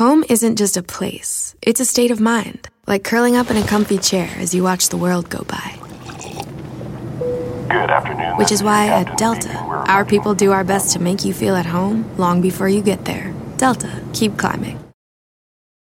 Home isn't just a place, it's a state of mind, like curling up in a comfy chair as you watch the world go by. Good afternoon. Which is why at Delta, our people do our best to make you feel at home long before you get there. Delta, keep climbing.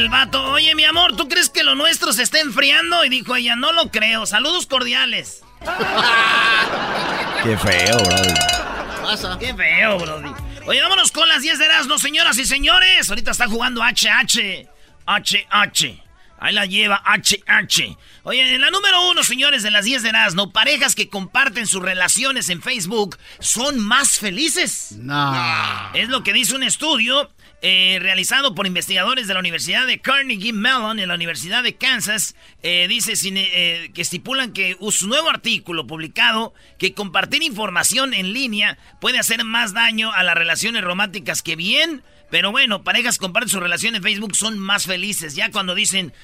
El vato, oye mi amor, ¿tú crees que lo nuestro se está enfriando? Y dijo ella, no lo creo, saludos cordiales. Qué feo, bro. Qué feo, brody. Oye, vámonos con las 10 de Erasmo, señoras y señores. Ahorita está jugando HH. HH. Ahí la lleva HH. Oye, en la número uno, señores, de las 10 de Erasmo, parejas que comparten sus relaciones en Facebook son más felices. No. Es lo que dice un estudio eh, realizado por investigadores de la Universidad de Carnegie Mellon en la Universidad de Kansas. Eh, dice eh, que estipulan que su nuevo artículo publicado que compartir información en línea puede hacer más daño a las relaciones románticas que bien. Pero bueno, parejas comparten su relación en Facebook son más felices. Ya cuando dicen,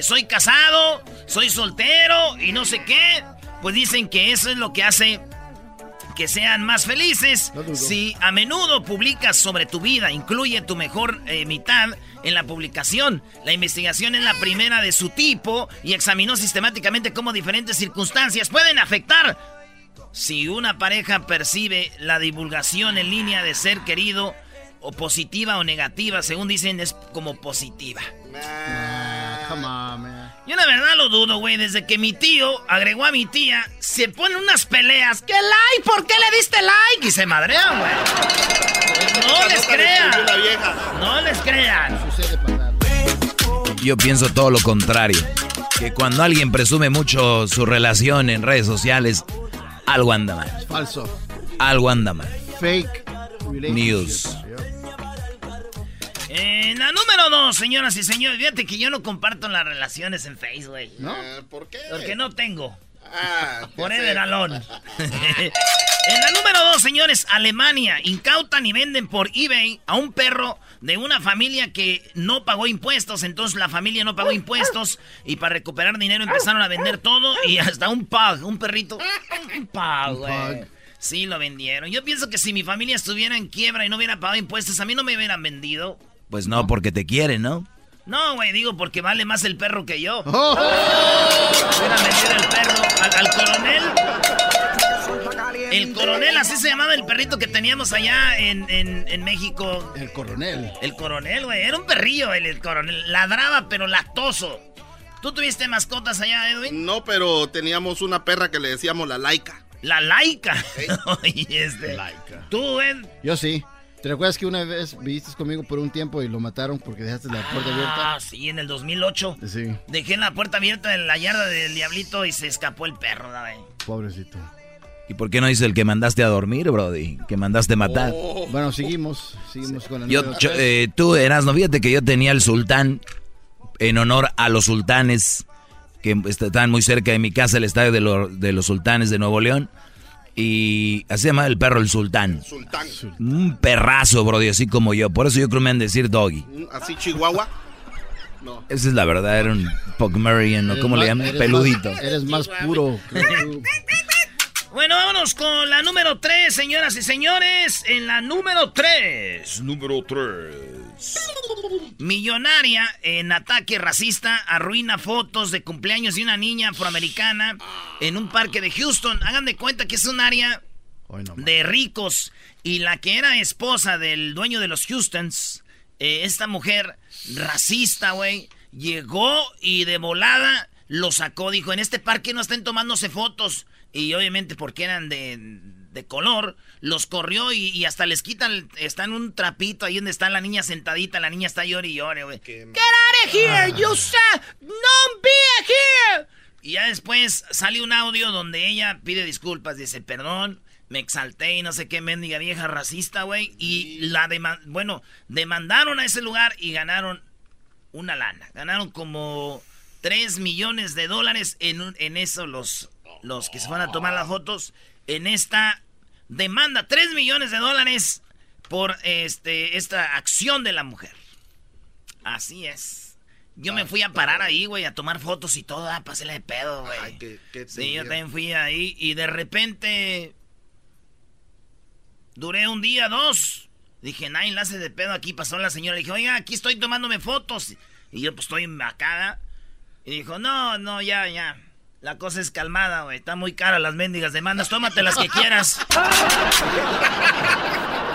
soy casado, soy soltero y no sé qué, pues dicen que eso es lo que hace que sean más felices. Si a menudo publicas sobre tu vida, incluye tu mejor eh, mitad en la publicación. La investigación es la primera de su tipo y examinó sistemáticamente cómo diferentes circunstancias pueden afectar. Si una pareja percibe la divulgación en línea de ser querido o positiva o negativa, según dicen, es como positiva. Come on, man. Yo la verdad lo dudo, güey. Desde que mi tío agregó a mi tía, se ponen unas peleas. ¿Qué like? ¿Por qué le diste like? Y se madrean, güey. No les crean. No les crean. Yo pienso todo lo contrario. Que cuando alguien presume mucho su relación en redes sociales, algo anda mal. Falso. Algo anda mal. Fake News. En la número dos, señoras y señores, fíjate que yo no comparto las relaciones en Facebook, güey. ¿No? ¿Por qué? Porque no tengo. Ah, Por. Eder Alón. en la número dos, señores, Alemania. Incautan y venden por eBay a un perro de una familia que no pagó impuestos. Entonces la familia no pagó impuestos. Y para recuperar dinero empezaron a vender todo. Y hasta un pug, un perrito. Un pug, güey. Sí, lo vendieron. Yo pienso que si mi familia estuviera en quiebra y no hubiera pagado impuestos, a mí no me hubieran vendido. Pues no, porque te quieren, ¿no? No, güey, digo porque vale más el perro que yo. Oh. Hubieran vendido el perro al, al coronel. El coronel, así se llamaba el perrito que teníamos allá en, en- en México. El coronel. El coronel, güey. Era un perrillo el, el coronel. Ladraba, pero lactoso. ¿Tú tuviste mascotas allá, Edwin? No, pero teníamos una perra que le decíamos la laica. La laica. Oye, este. Tú, Ed. Yo sí. ¿Te recuerdas que una vez viviste conmigo por un tiempo y lo mataron porque dejaste la puerta abierta? Ah, sí, en el 2008. Sí, Dejé la puerta abierta en la yarda del diablito y se escapó el perro, güey. pobrecito. ¿Y por qué no dice el que mandaste a dormir, Brody? Que mandaste matar. Bueno, seguimos. Seguimos con la Yo, yo, eh, tú, Erasmo, fíjate que yo tenía el sultán en honor a los sultanes que est- están muy cerca de mi casa, el estadio de, lo- de los sultanes de Nuevo León. Y así se llama el perro el sultán. Sultán. Un perrazo, Brody, así como yo. Por eso yo creo que me han de decir doggy. Mm, Así chihuahua. No. Esa es la verdad, era un Pugmerian, ¿no? ¿Cómo le llaman? eres Peludito. más- eres más puro. Bueno, vámonos con la número 3, señoras y señores. En la número 3. Número 3. Millonaria en ataque racista arruina fotos de cumpleaños de una niña afroamericana en un parque de Houston. Hagan de cuenta que es un área de ricos. Y la que era esposa del dueño de los Houstons, eh, esta mujer racista, güey, llegó y de volada lo sacó. Dijo, en este parque no estén tomándose fotos. Y obviamente porque eran de, de color, los corrió y, hasta les quitan, están un trapito ahí donde está la niña sentadita, la niña está llorando y llore, güey. Get out of here, you no be here. Y ya después sale un audio donde ella pide disculpas, dice, perdón, me exalté y no sé qué mendiga vieja racista, güey. Y la bueno, demandaron a ese lugar y ganaron una lana. Ganaron como 3 millones de dólares en, en eso los, los que se van a tomar las fotos. En esta demanda 3 millones de dólares por este, esta acción de la mujer. Así es. Yo me fui a parar ahí, güey, a tomar fotos y todo, ah, pasé de pedo, güey. Sí, yo también fui ahí y de repente duré un día, dos. Dije, nadie la hace de pedo aquí. Pasó la señora. Le dije, oiga, aquí estoy tomándome fotos. Y yo, pues, estoy en. Y dijo, no, no, ya, ya. La cosa es calmada, güey. Está muy cara las mendigas demandas. Tómate las que quieras.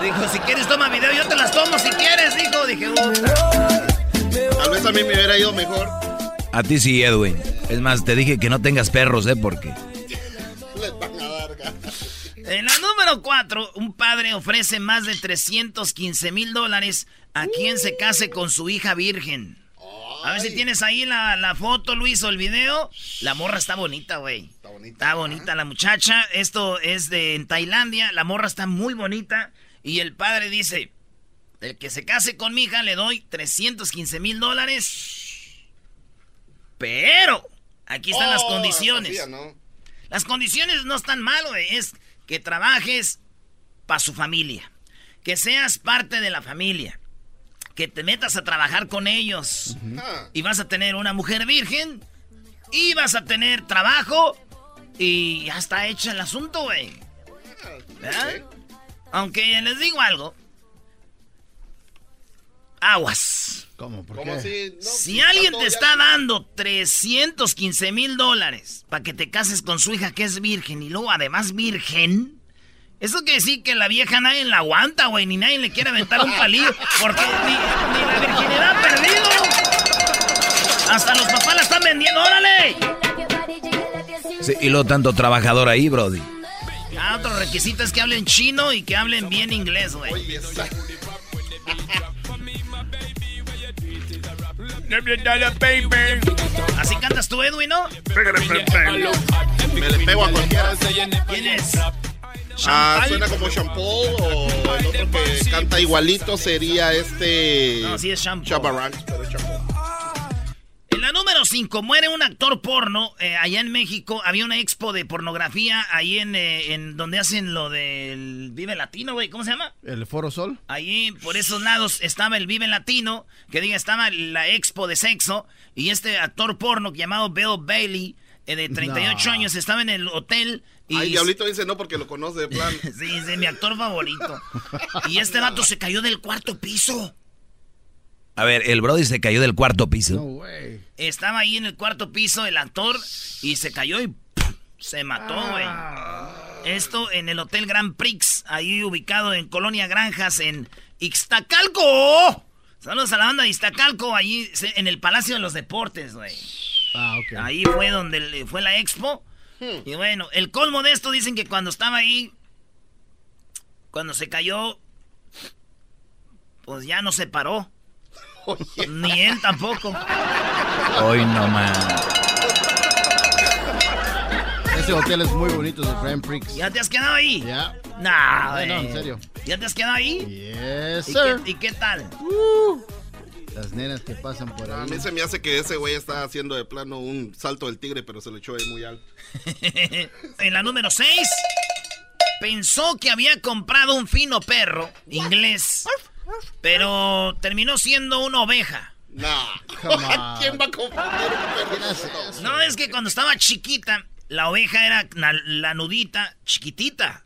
dijo, si quieres toma video, yo te las tomo si quieres, dijo. Dije, Tal vez a mí me hubiera ido mejor. A ti sí, Edwin. Es más, te dije que no tengas perros, ¿eh? Porque... Les van a dar En la número 4, un padre ofrece más de 315 mil dólares a quien se case con su hija virgen. A ver si tienes ahí la, foto, Luis, o el video. La morra está bonita, güey. Está bonita. Está bonita la muchacha. Esto es de en Tailandia. La morra está muy bonita. Y el padre dice, el que se case con mi hija le doy 315 mil dólares. Pero, aquí están las oh, condiciones. Las condiciones no están mal, güey. Es que trabajes para su familia. Que seas parte de la familia que te metas a trabajar con ellos. Y vas a tener una mujer virgen. Y vas a tener trabajo. Y ya está hecho el asunto, güey. Aunque les digo algo. Aguas. ¿Cómo? ¿Por qué? Si, alguien te está dando 315 mil dólares para que te cases con su hija que es virgen y luego además virgen, eso quiere decir que la vieja nadie la aguanta, güey, ni nadie le quiere aventar un palillo, porque ni, la virginidad ha perdido. Hasta los papás la están vendiendo, órale. Sí, y lo tanto trabajador ahí, Brody. Ah, otro requisito es que hablen chino y que hablen bien inglés, güey. Así cantas tú, Edwin, ¿no? Me le pego a cualquiera. ¿Quién es? Ah, suena como shampoo o el otro que canta igualito sería este. No, sí es shampoo. pero es. En la número 5 muere un actor porno eh, allá en México. Había una expo de pornografía ahí en, eh, en donde hacen lo del Vive Latino, güey. ¿Cómo se llama? El Foro Sol. Ahí por esos lados estaba el Vive Latino, que diga estaba la expo de sexo. Y este actor porno llamado Bill Bailey, de 38 años, estaba en el hotel y Ay, Diablito dice no porque lo conoce de plan. sí, es mi actor favorito. y este vato se cayó del cuarto piso. A ver, el Brody se cayó del cuarto piso. No, güey. Estaba ahí en el cuarto piso el actor y se cayó y se mató, güey. Esto en el Hotel Grand Prix, ahí ubicado en Colonia Granjas, en Ixtacalco. Saludos a la banda de Ixtacalco, ahí en el Palacio de los Deportes, güey. Ah, ok. Ahí fue donde fue la expo. Hmm. Y bueno, el colmo de esto dicen que cuando estaba ahí, cuando se cayó, pues ya no se paró. Ni él tampoco. Hoy no más. Ese hotel es muy bonito, de Grand Prix. ¿Ya te has quedado ahí? Ya. Nah, no, en serio. ¿Ya te has quedado ahí? Yes, ¿Y sir. Qué, ¿Y qué tal? Uh. Las nenas que pasan por ahí. A mí se me hace que ese güey está haciendo de plano un salto del tigre, pero se lo echó ahí muy alto. en la número 6, pensó que había comprado un fino perro inglés, pero terminó siendo una oveja. No, ¿quién va a comprar un perro? No, es que cuando estaba chiquita, la oveja era la, nudita chiquitita.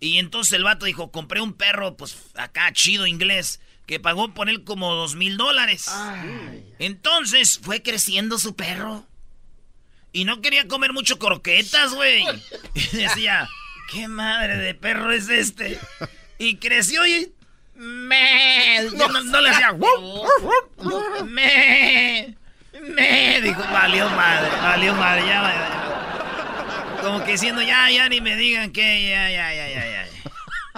Y entonces el vato dijo, compré un perro, pues acá chido inglés que pagó por él como dos mil dólares. Entonces fue creciendo su perro. Y no quería comer mucho croquetas, güey. Y decía, ¿qué madre de perro es este? Y creció y... Me, no, no, le hacía... Me, me, dijo, valió madre, valió madre, ya, ya. Como que diciendo, ya, ya, ni me digan que, ya, ya, ya, ya, ya.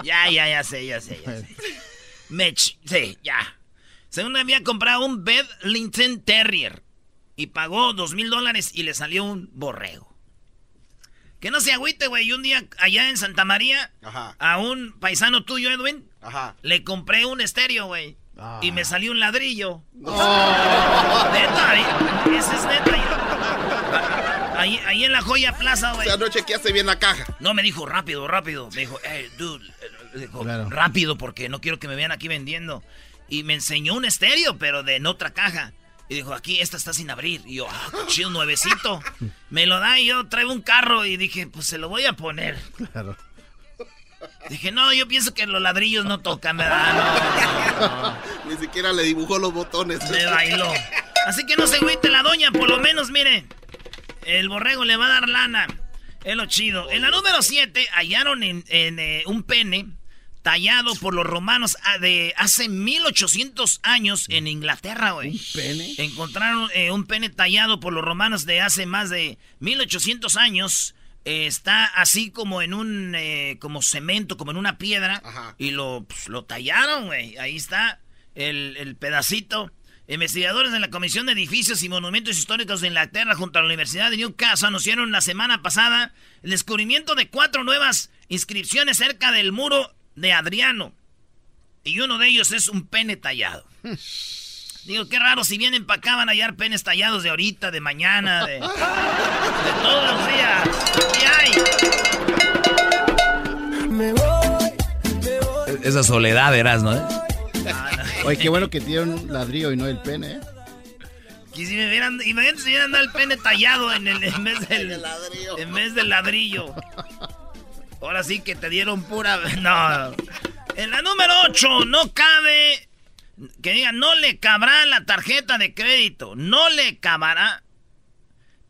Ya, ya, ya sé, ya sé, ya sé. Mech, sí, ya. Según había comprado un Bedlington Terrier y pagó dos mil dólares y le salió un borrego. Que no se agüite, güey. Y un día allá en Santa María, a un paisano tuyo, Edwin, le compré un estéreo, güey. Y me salió un ladrillo. Neta, ahí, ese es neta. Ahí, ahí en la joya plaza, güey. O sea, no chequeaste bien la caja. No, me dijo rápido, rápido. Me dijo, hey, dude. eh, dijo, rápido porque no quiero que me vean aquí vendiendo. Y me enseñó un estéreo, pero de en otra caja. Y dijo, aquí esta está sin abrir. Y yo, ah, qué chido, nuevecito. Me lo da y yo traigo un carro y dije, pues se lo voy a poner. Claro. Dije, no, yo pienso que los ladrillos no tocan, ¿verdad? No, no, no. Ni siquiera le dibujó los botones. Me bailó. Así que no se agüite la doña, por lo menos, mire. El borrego le va a dar lana. Es lo chido. En la número 7 hallaron en, en, eh, un pene tallado por los romanos ah, de hace 1800 años en Inglaterra, güey. ¿Un pene? Encontraron eh, un pene tallado por los romanos de hace más de 1800 años. Eh, está así como en un, eh, como cemento, como en una piedra. Y lo, pues, lo tallaron, güey. Ahí está el, el pedacito. Investigadores de la Comisión de Edificios y Monumentos Históricos de Inglaterra junto a la Universidad de Newcastle anunciaron la semana pasada el descubrimiento de cuatro nuevas inscripciones cerca del muro de Adriano. Y uno de ellos es un pene tallado. Digo, qué raro, si vienen para acá van a hallar penes tallados de ahorita, de mañana, de, de todos los días. ¿Qué hay? Esa soledad eras, ¿no? Oye, qué bueno que tiene un ladrillo y no el pene, ¿eh? Que si me vieran, imagínate si vieran el pene tallado en, el, en vez del en vez del ladrillo. Ahora sí que te dieron pura. No. En la número 8, no cabe. Que diga, no le cabrá la tarjeta de crédito. No le cabrá.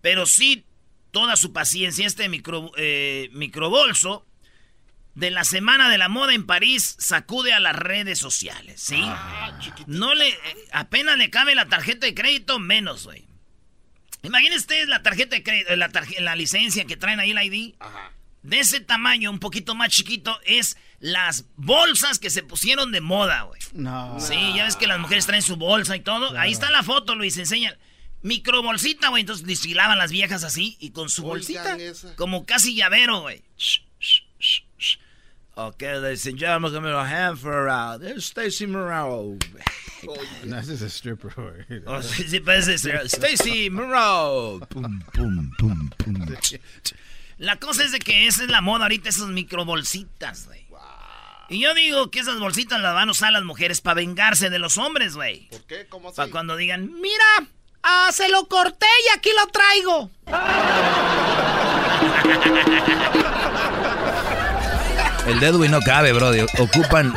Pero sí toda su paciencia. Este micro, eh, microbolso de la Semana de la Moda en París sacude a las redes sociales, ¿sí? no le. eh, apenas le cabe la tarjeta de crédito, menos, güey. Imagínense ustedes la tarjeta de crédito, la, tarje- la licencia que traen ahí el ID. De ese tamaño, un poquito más chiquito, es las bolsas que se pusieron de moda, güey. No. Sí, ya ves que las mujeres traen su bolsa y todo. Ahí está la foto, Luis, enseña. Microbolsita, güey. Entonces desfilaban las viejas así y con su bolsita. esa. Como casi llavero, güey. Okay, ladies and gentlemen, give me a hand for uh, there's Stacy Morrow. No, ese es stripper, güey. Oh, sí, sí, parece ser. Stacy Morrow. Pum, pum, pum, pum. La cosa es de que esa es la moda ahorita, esas microbolsitas, güey. Y yo digo que esas bolsitas las van a usar las mujeres para vengarse de los hombres, güey. ¿Por qué? ¿Cómo así? Para cuando digan, mira, ah, se lo corté y aquí lo traigo. El de Edwin no cabe, bro. Ocupan,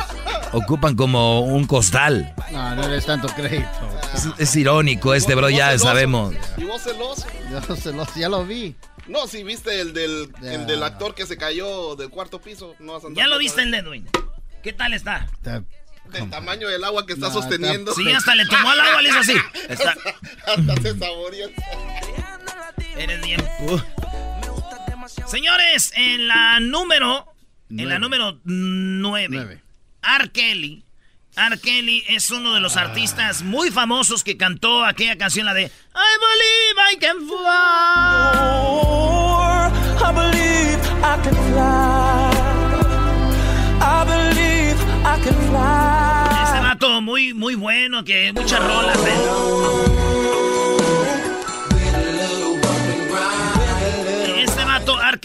ocupan como un costal. No, no eres tanto crédito. Es, es irónico este, bro, ya celoso. sabemos. ¿Y vos celoso? Ya, se lo, ya lo vi. No, si viste el del, el del actor que se cayó del cuarto piso. No vas a andar Ya lo viste el Edwin. ¿Qué tal está? Del tamaño del agua que está No, sosteniendo. Sí, hasta le tomó al agua, le hizo así. Está- Hasta se saboreó. Eres bien. Señores, en la número. En la número 9. Nueve. R. Kelly. R. Kelly es uno de los artistas muy famosos que cantó aquella canción, la de I believe I can fly. I believe I can fly. I believe I can fly. Este vato muy, muy bueno, que muchas rolas, ¿eh?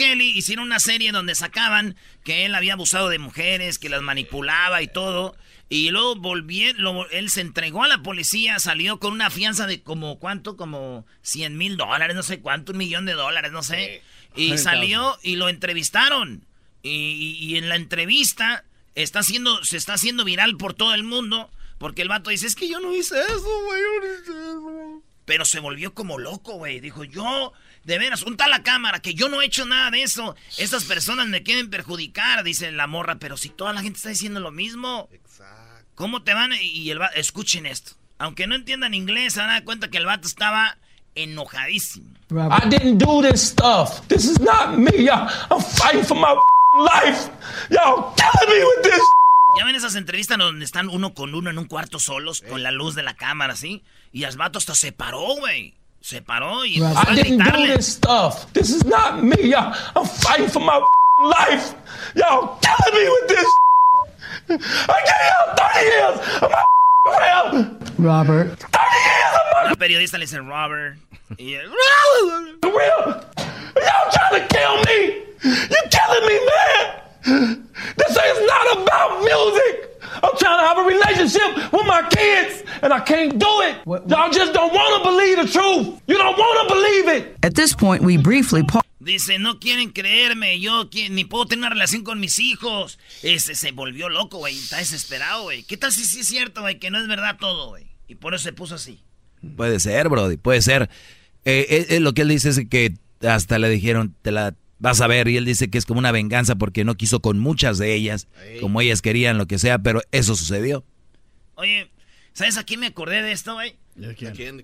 Kelly, hicieron una serie donde sacaban que él había abusado de mujeres, que las manipulaba y todo. Y luego volvió, lo- él se entregó a la policía, salió con una fianza de como, ¿cuánto? Como 100 mil dólares, no sé cuánto, un millón de dólares, no sé. Y salió y lo entrevistaron. Y, y- y en la entrevista está haciendo, se está haciendo viral por todo el mundo Porque el vato dice, es que yo no hice eso, güey, yo no hice eso. Pero se volvió como loco, güey. Dijo, yo, de veras, un tal la cámara, que yo no he hecho nada de eso. Estas personas me quieren perjudicar, dice la morra. Pero si toda la gente está diciendo lo mismo. Exacto. ¿Cómo te van? Y el vato, escuchen esto. Aunque no entiendan inglés, se van a dar cuenta que el vato estaba enojadísimo. I didn't do this stuff. This is not me. I'm fighting for my life. Y'all killing me with this. Ya ven esas entrevistas donde están uno con uno en un cuarto solos, con la luz de la cámara, ¿sí? Y el vato hasta se paró, güey. Se paró y empezó I didn't do this stuff. This is not me. I'm fighting for my life. Y'all killing me with this. I got out 30 years of my Robert. 30 years of periodista le dice Robert. Y él, Y'all trying to kill me. You killing me, man. This is not about music. I'm trying to have a relationship with my kids, and I can't do it. Y'all just don't want to believe the truth. You don't want to believe it. At this point, we briefly pause. Dice, no quieren creerme, yo ni puedo tener una relación con mis hijos. Ese se volvió loco, güey, está desesperado, güey. ¿Qué tal si sí es cierto, güey, que no es verdad todo, güey? Y por eso se puso así. Puede ser, Brody, puede ser. Eh, eh, eh, lo que él dice es que hasta le dijeron, te la vas a ver, y él dice que es como una venganza porque no quiso con muchas de ellas, como ellas querían, lo que sea, pero eso sucedió. Oye, ¿sabes a quién me acordé de esto, güey?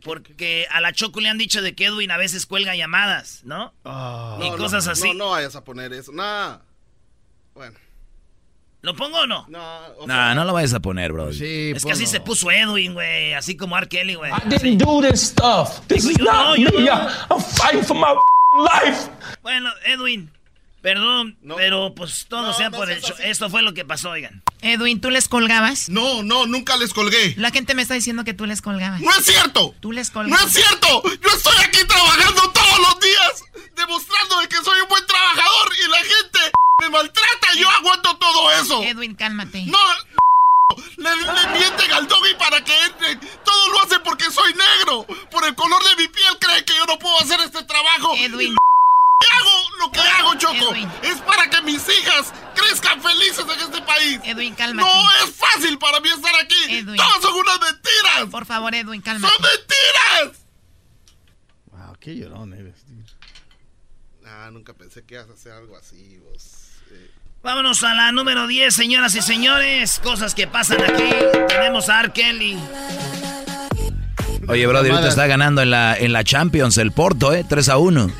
Porque a la Choco le han dicho de que Edwin a veces cuelga llamadas, ¿no? Ah. y cosas así. No, no vayas a poner eso. Nah. Bueno. ¿Lo pongo o no? No, no lo vayas a poner, bro. Sí, es que así se puso Edwin, güey. Así como R. Kelly, güey. I didn't do this stuff. This is not me. I'm fighting for my life. Bueno, Edwin, perdón, pero pues todo sea por el show. Esto fue lo que pasó, oigan. Edwin, ¿tú les colgabas? No, no, nunca les colgué. La gente me está diciendo que tú les colgabas. ¡No es cierto! Tú les colgabas. ¡No es cierto! Yo estoy aquí trabajando todos los días, demostrando de que soy un buen trabajador y la gente me maltrata. Yo aguanto todo eso. Edwin, cálmate. No, le, le mienten al doggy para que entre. Todo lo hace porque soy negro. Por el color de mi piel cree que yo no puedo hacer este trabajo. Edwin. hago lo que hago, Choco. Es para que mis hijas crezcan felices en este país. Edwin, cálmate. No es fácil para mí estar aquí. Edwin. Todas son unas mentiras. Por favor, Edwin, cálmate. ¡Son mentiras! Wow, qué llorón eres, tío. Ah, nunca pensé que ibas a hacer algo así, vos. Eh. Vámonos a la número 10, señoras y señores. Cosas que pasan aquí. Tenemos a R. Kelly. Oye, brother, ahorita está ganando en la, en la Champions el Porto, ¿eh? 3 a 1.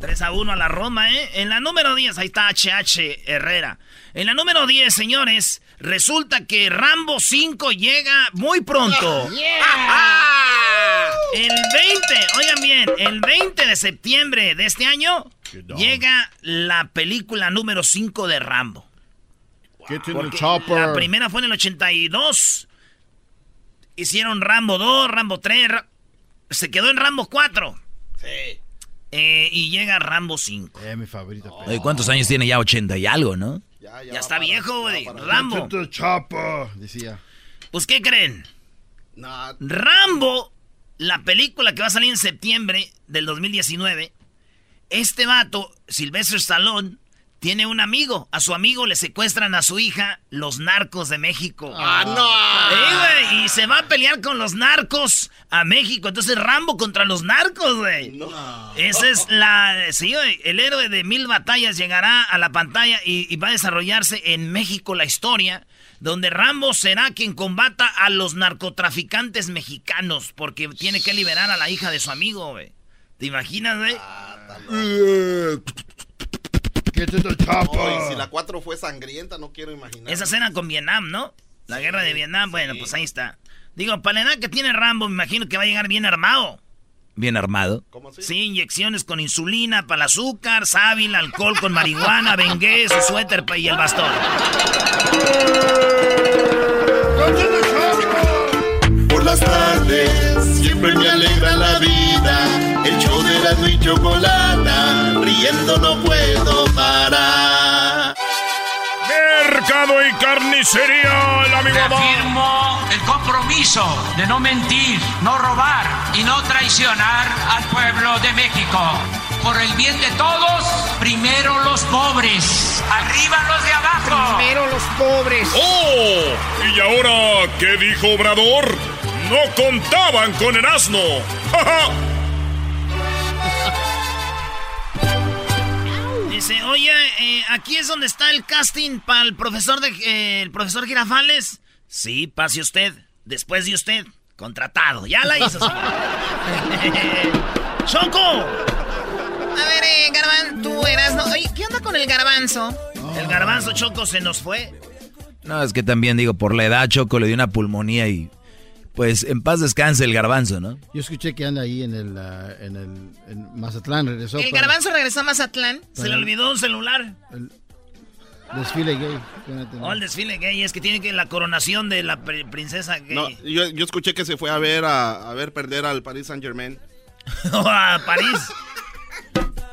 3 a 1 a la Roma, ¿eh? En la número 10, ahí está HH Herrera. En la número 10, señores, resulta que Rambo 5 llega muy pronto. El 20, oigan bien, el 20 de septiembre de este año llega la película número 5 de Rambo. La primera fue en el 82. Hicieron Rambo 2, Rambo 3. Se quedó en Rambo 4. Sí. Eh, y llega Rambo 5. Es mi favorito. Oye, ¿cuántos años tiene ya? 80 y algo, ¿no? Ya, está viejo, güey. Rambo. decía. Pues, ¿qué creen? Rambo, la película que va a salir en septiembre del 2019. Este vato, Sylvester Stallone, tiene un amigo. A su amigo le secuestran a su hija los narcos de México. ¡Ah, no! Eh, güey, y se va a pelear con los narcos a México. Entonces Rambo contra los narcos, güey. No. Esa es la... Sí, güey, el héroe de mil batallas llegará a la pantalla y, y va a desarrollarse en México la historia donde Rambo será quien combata a los narcotraficantes mexicanos porque tiene que liberar a la hija de su amigo, güey. ¿Te imaginas, güey? No, y si la 4 fue sangrienta, no quiero imaginar. Esa escena con Vietnam, ¿no? La guerra de Vietnam, bueno, pues ahí está. Digo, para la edad que tiene Rambo, me imagino que va a llegar bien armado. Bien armado. ¿Cómo así? Sí, inyecciones con insulina para el azúcar, sábil, alcohol con marihuana, bengué, su suéter y el bastón. Por las tardes siempre me alegra la vida. El show de la y chocolata, riendo no puedo parar. Mercado y carnicería, el amigo Bob. Reafirmo el compromiso de no mentir, no robar y no traicionar al pueblo de México. Por el bien de todos, primero los pobres, arriba los de abajo. Primero los pobres. ¡Oh! ¿Y ahora qué dijo Obrador? No contaban con el asno. ¡Ja, Dice, oye, eh, aquí es donde está el casting para el profesor de eh, el profesor Girafales. Sí, pase usted. Después de usted, contratado. Ya la hizo. ¡Choco! A ver, eh, Garban, tú eras, ¿no? Oye, ¿qué onda con el garbanzo? El garbanzo Choco se nos fue. No, es que también digo, por la edad Choco le dio una pulmonía y pues en paz descanse el garbanzo, ¿no? Yo escuché que anda ahí en el, ah, en el en Mazatlán, regresó. El para garbanzo regresó a Mazatlán. Se le olvidó un celular. el desfile gay. Oh, el desfile gay, es que tiene que la coronación de la pri- princesa gay. No, yo, yo escuché que se fue a ver a, a ver perder al Paris Saint Germain. a París.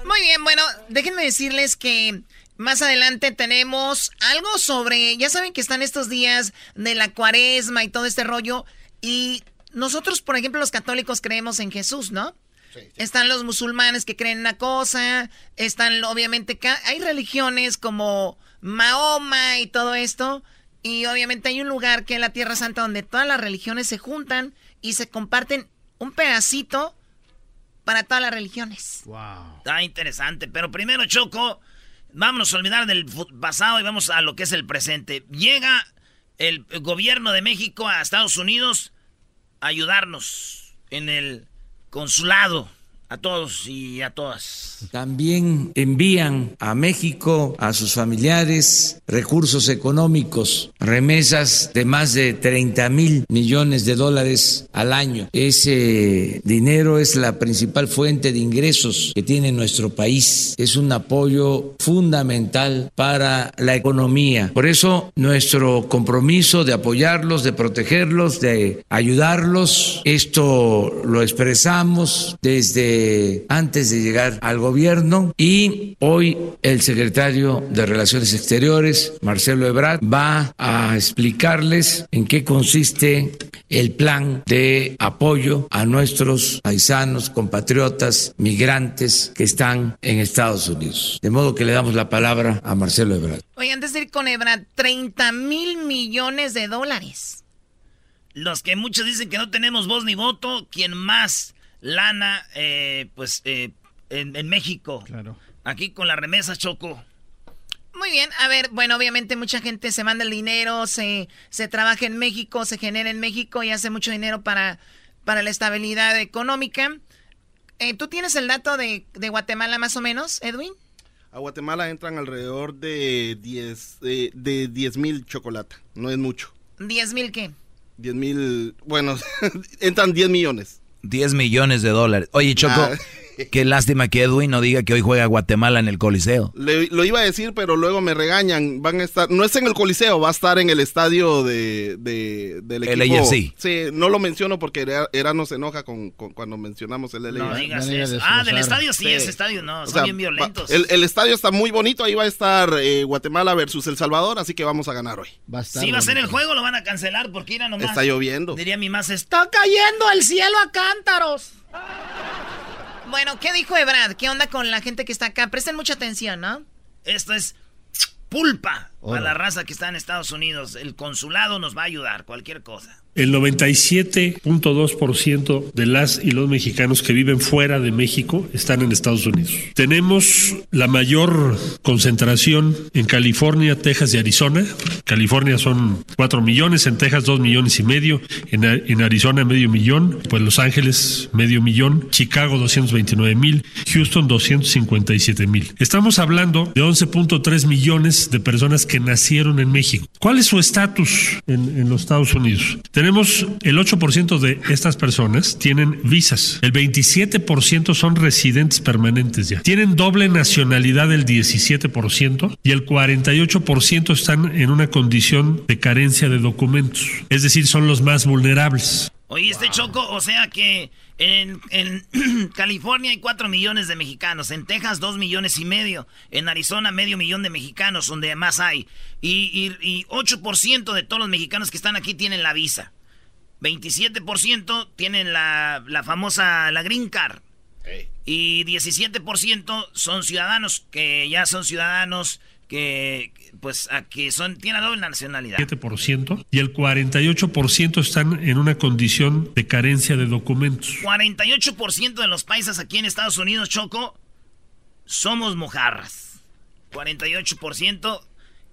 Muy bien, bueno, déjenme decirles que más adelante tenemos algo sobre, ya saben que están estos días de la cuaresma y todo este rollo, y nosotros, por ejemplo, los católicos creemos en Jesús, ¿no? Están los musulmanes que creen una cosa, están obviamente, ca- hay religiones como Mahoma y todo esto, y obviamente hay un lugar que es la Tierra Santa donde todas las religiones se juntan y se comparten un pedacito para todas las religiones. Wow. Está interesante, pero primero, Choco, vámonos a olvidar del pasado y vamos a lo que es el presente. Llega el gobierno de México a Estados Unidos ayudarnos en el consulado a todos y a todas. También envían a México, a sus familiares, recursos económicos, remesas de más de 30 mil millones de dólares al año. Ese dinero es la principal fuente de ingresos que tiene nuestro país. Es un apoyo fundamental para la economía. Por eso nuestro compromiso de apoyarlos, de protegerlos, de ayudarlos, esto lo expresamos desde antes de llegar al gobierno y hoy el secretario de Relaciones Exteriores, Marcelo Ebrard, va a explicarles en qué consiste el plan de apoyo a nuestros paisanos, compatriotas, migrantes que están en Estados Unidos. De modo que le damos la palabra a Marcelo Ebrard. Oye, antes de ir con Ebrard, 30 mil millones de dólares. Los que muchos dicen que no tenemos voz ni voto, quien más lana, eh, pues, eh, en, en México. Claro. Aquí con la remesa, Choco. Muy bien, a ver, bueno, obviamente mucha gente se manda el dinero, se, se trabaja en México, se genera en México y hace mucho dinero para, para la estabilidad económica. Eh, ¿Tú tienes el dato de, de Guatemala más o menos, Edwin? A Guatemala entran alrededor de 10 eh, de 10 mil chocolate. No es mucho. ¿10 mil qué? 10 mil, bueno, entran 10 millones. 10 millones de dólares. Oye, Choco, Ah. qué lástima que Edwin no diga que hoy juega Guatemala en el Coliseo. Le- lo iba a decir, pero luego me regañan. Van a estar, no es en el Coliseo, va a estar en el estadio de, de- del El equipo. AFC. Sí, no lo menciono porque Era- Erano se enoja con, con- cuando mencionamos el LAFC. No digas eso. Ah, del estadio sí, Sí. ese estadio no, O son sea, bien violentos. va- el, el estadio está muy bonito, ahí va a estar eh, Guatemala versus El Salvador, así que vamos a ganar hoy. Va Si va a ser el juego, lo van a cancelar porque ir a nomás. Está lloviendo. Diría mi más, está cayendo el cielo a cántaros. Bueno, ¿qué dijo Ebrard? ¿Qué onda con la gente que está acá? Presten mucha atención, ¿no? Esto es pulpa Hola. para la raza que está en Estados Unidos. El consulado nos va a ayudar, cualquier cosa. El 97.2% de las y los mexicanos que viven fuera de México están en Estados Unidos. Tenemos la mayor concentración en California, Texas y Arizona. California son 4 millones, en Texas 2 millones y medio, en, en Arizona medio millón, pues Los Ángeles medio millón, Chicago 229 mil, Houston 257 mil. Estamos hablando de 11.3 millones de personas que nacieron en México. ¿Cuál es su estatus en los Estados Unidos? Tenemos el 8% de estas personas tienen visas, el 27% son residentes permanentes ya, tienen doble nacionalidad el 17% y el 48% están en una condición de carencia de documentos, es decir, son los más vulnerables. ¿Oíste, Choco? O sea que en, en California hay 4 millones de mexicanos, en Texas 2 millones y medio, en Arizona medio millón de mexicanos, donde más hay. Y, y, y 8% de todos los mexicanos que están aquí tienen la visa. 27% tienen la, la famosa, la green card. Y 17% son ciudadanos que ya son ciudadanos que pues a que son tienen doble nacionalidad. 7% y el 48% están en una condición de carencia de documentos. 48% de los países aquí en Estados Unidos, Choco, somos mojarras. 48%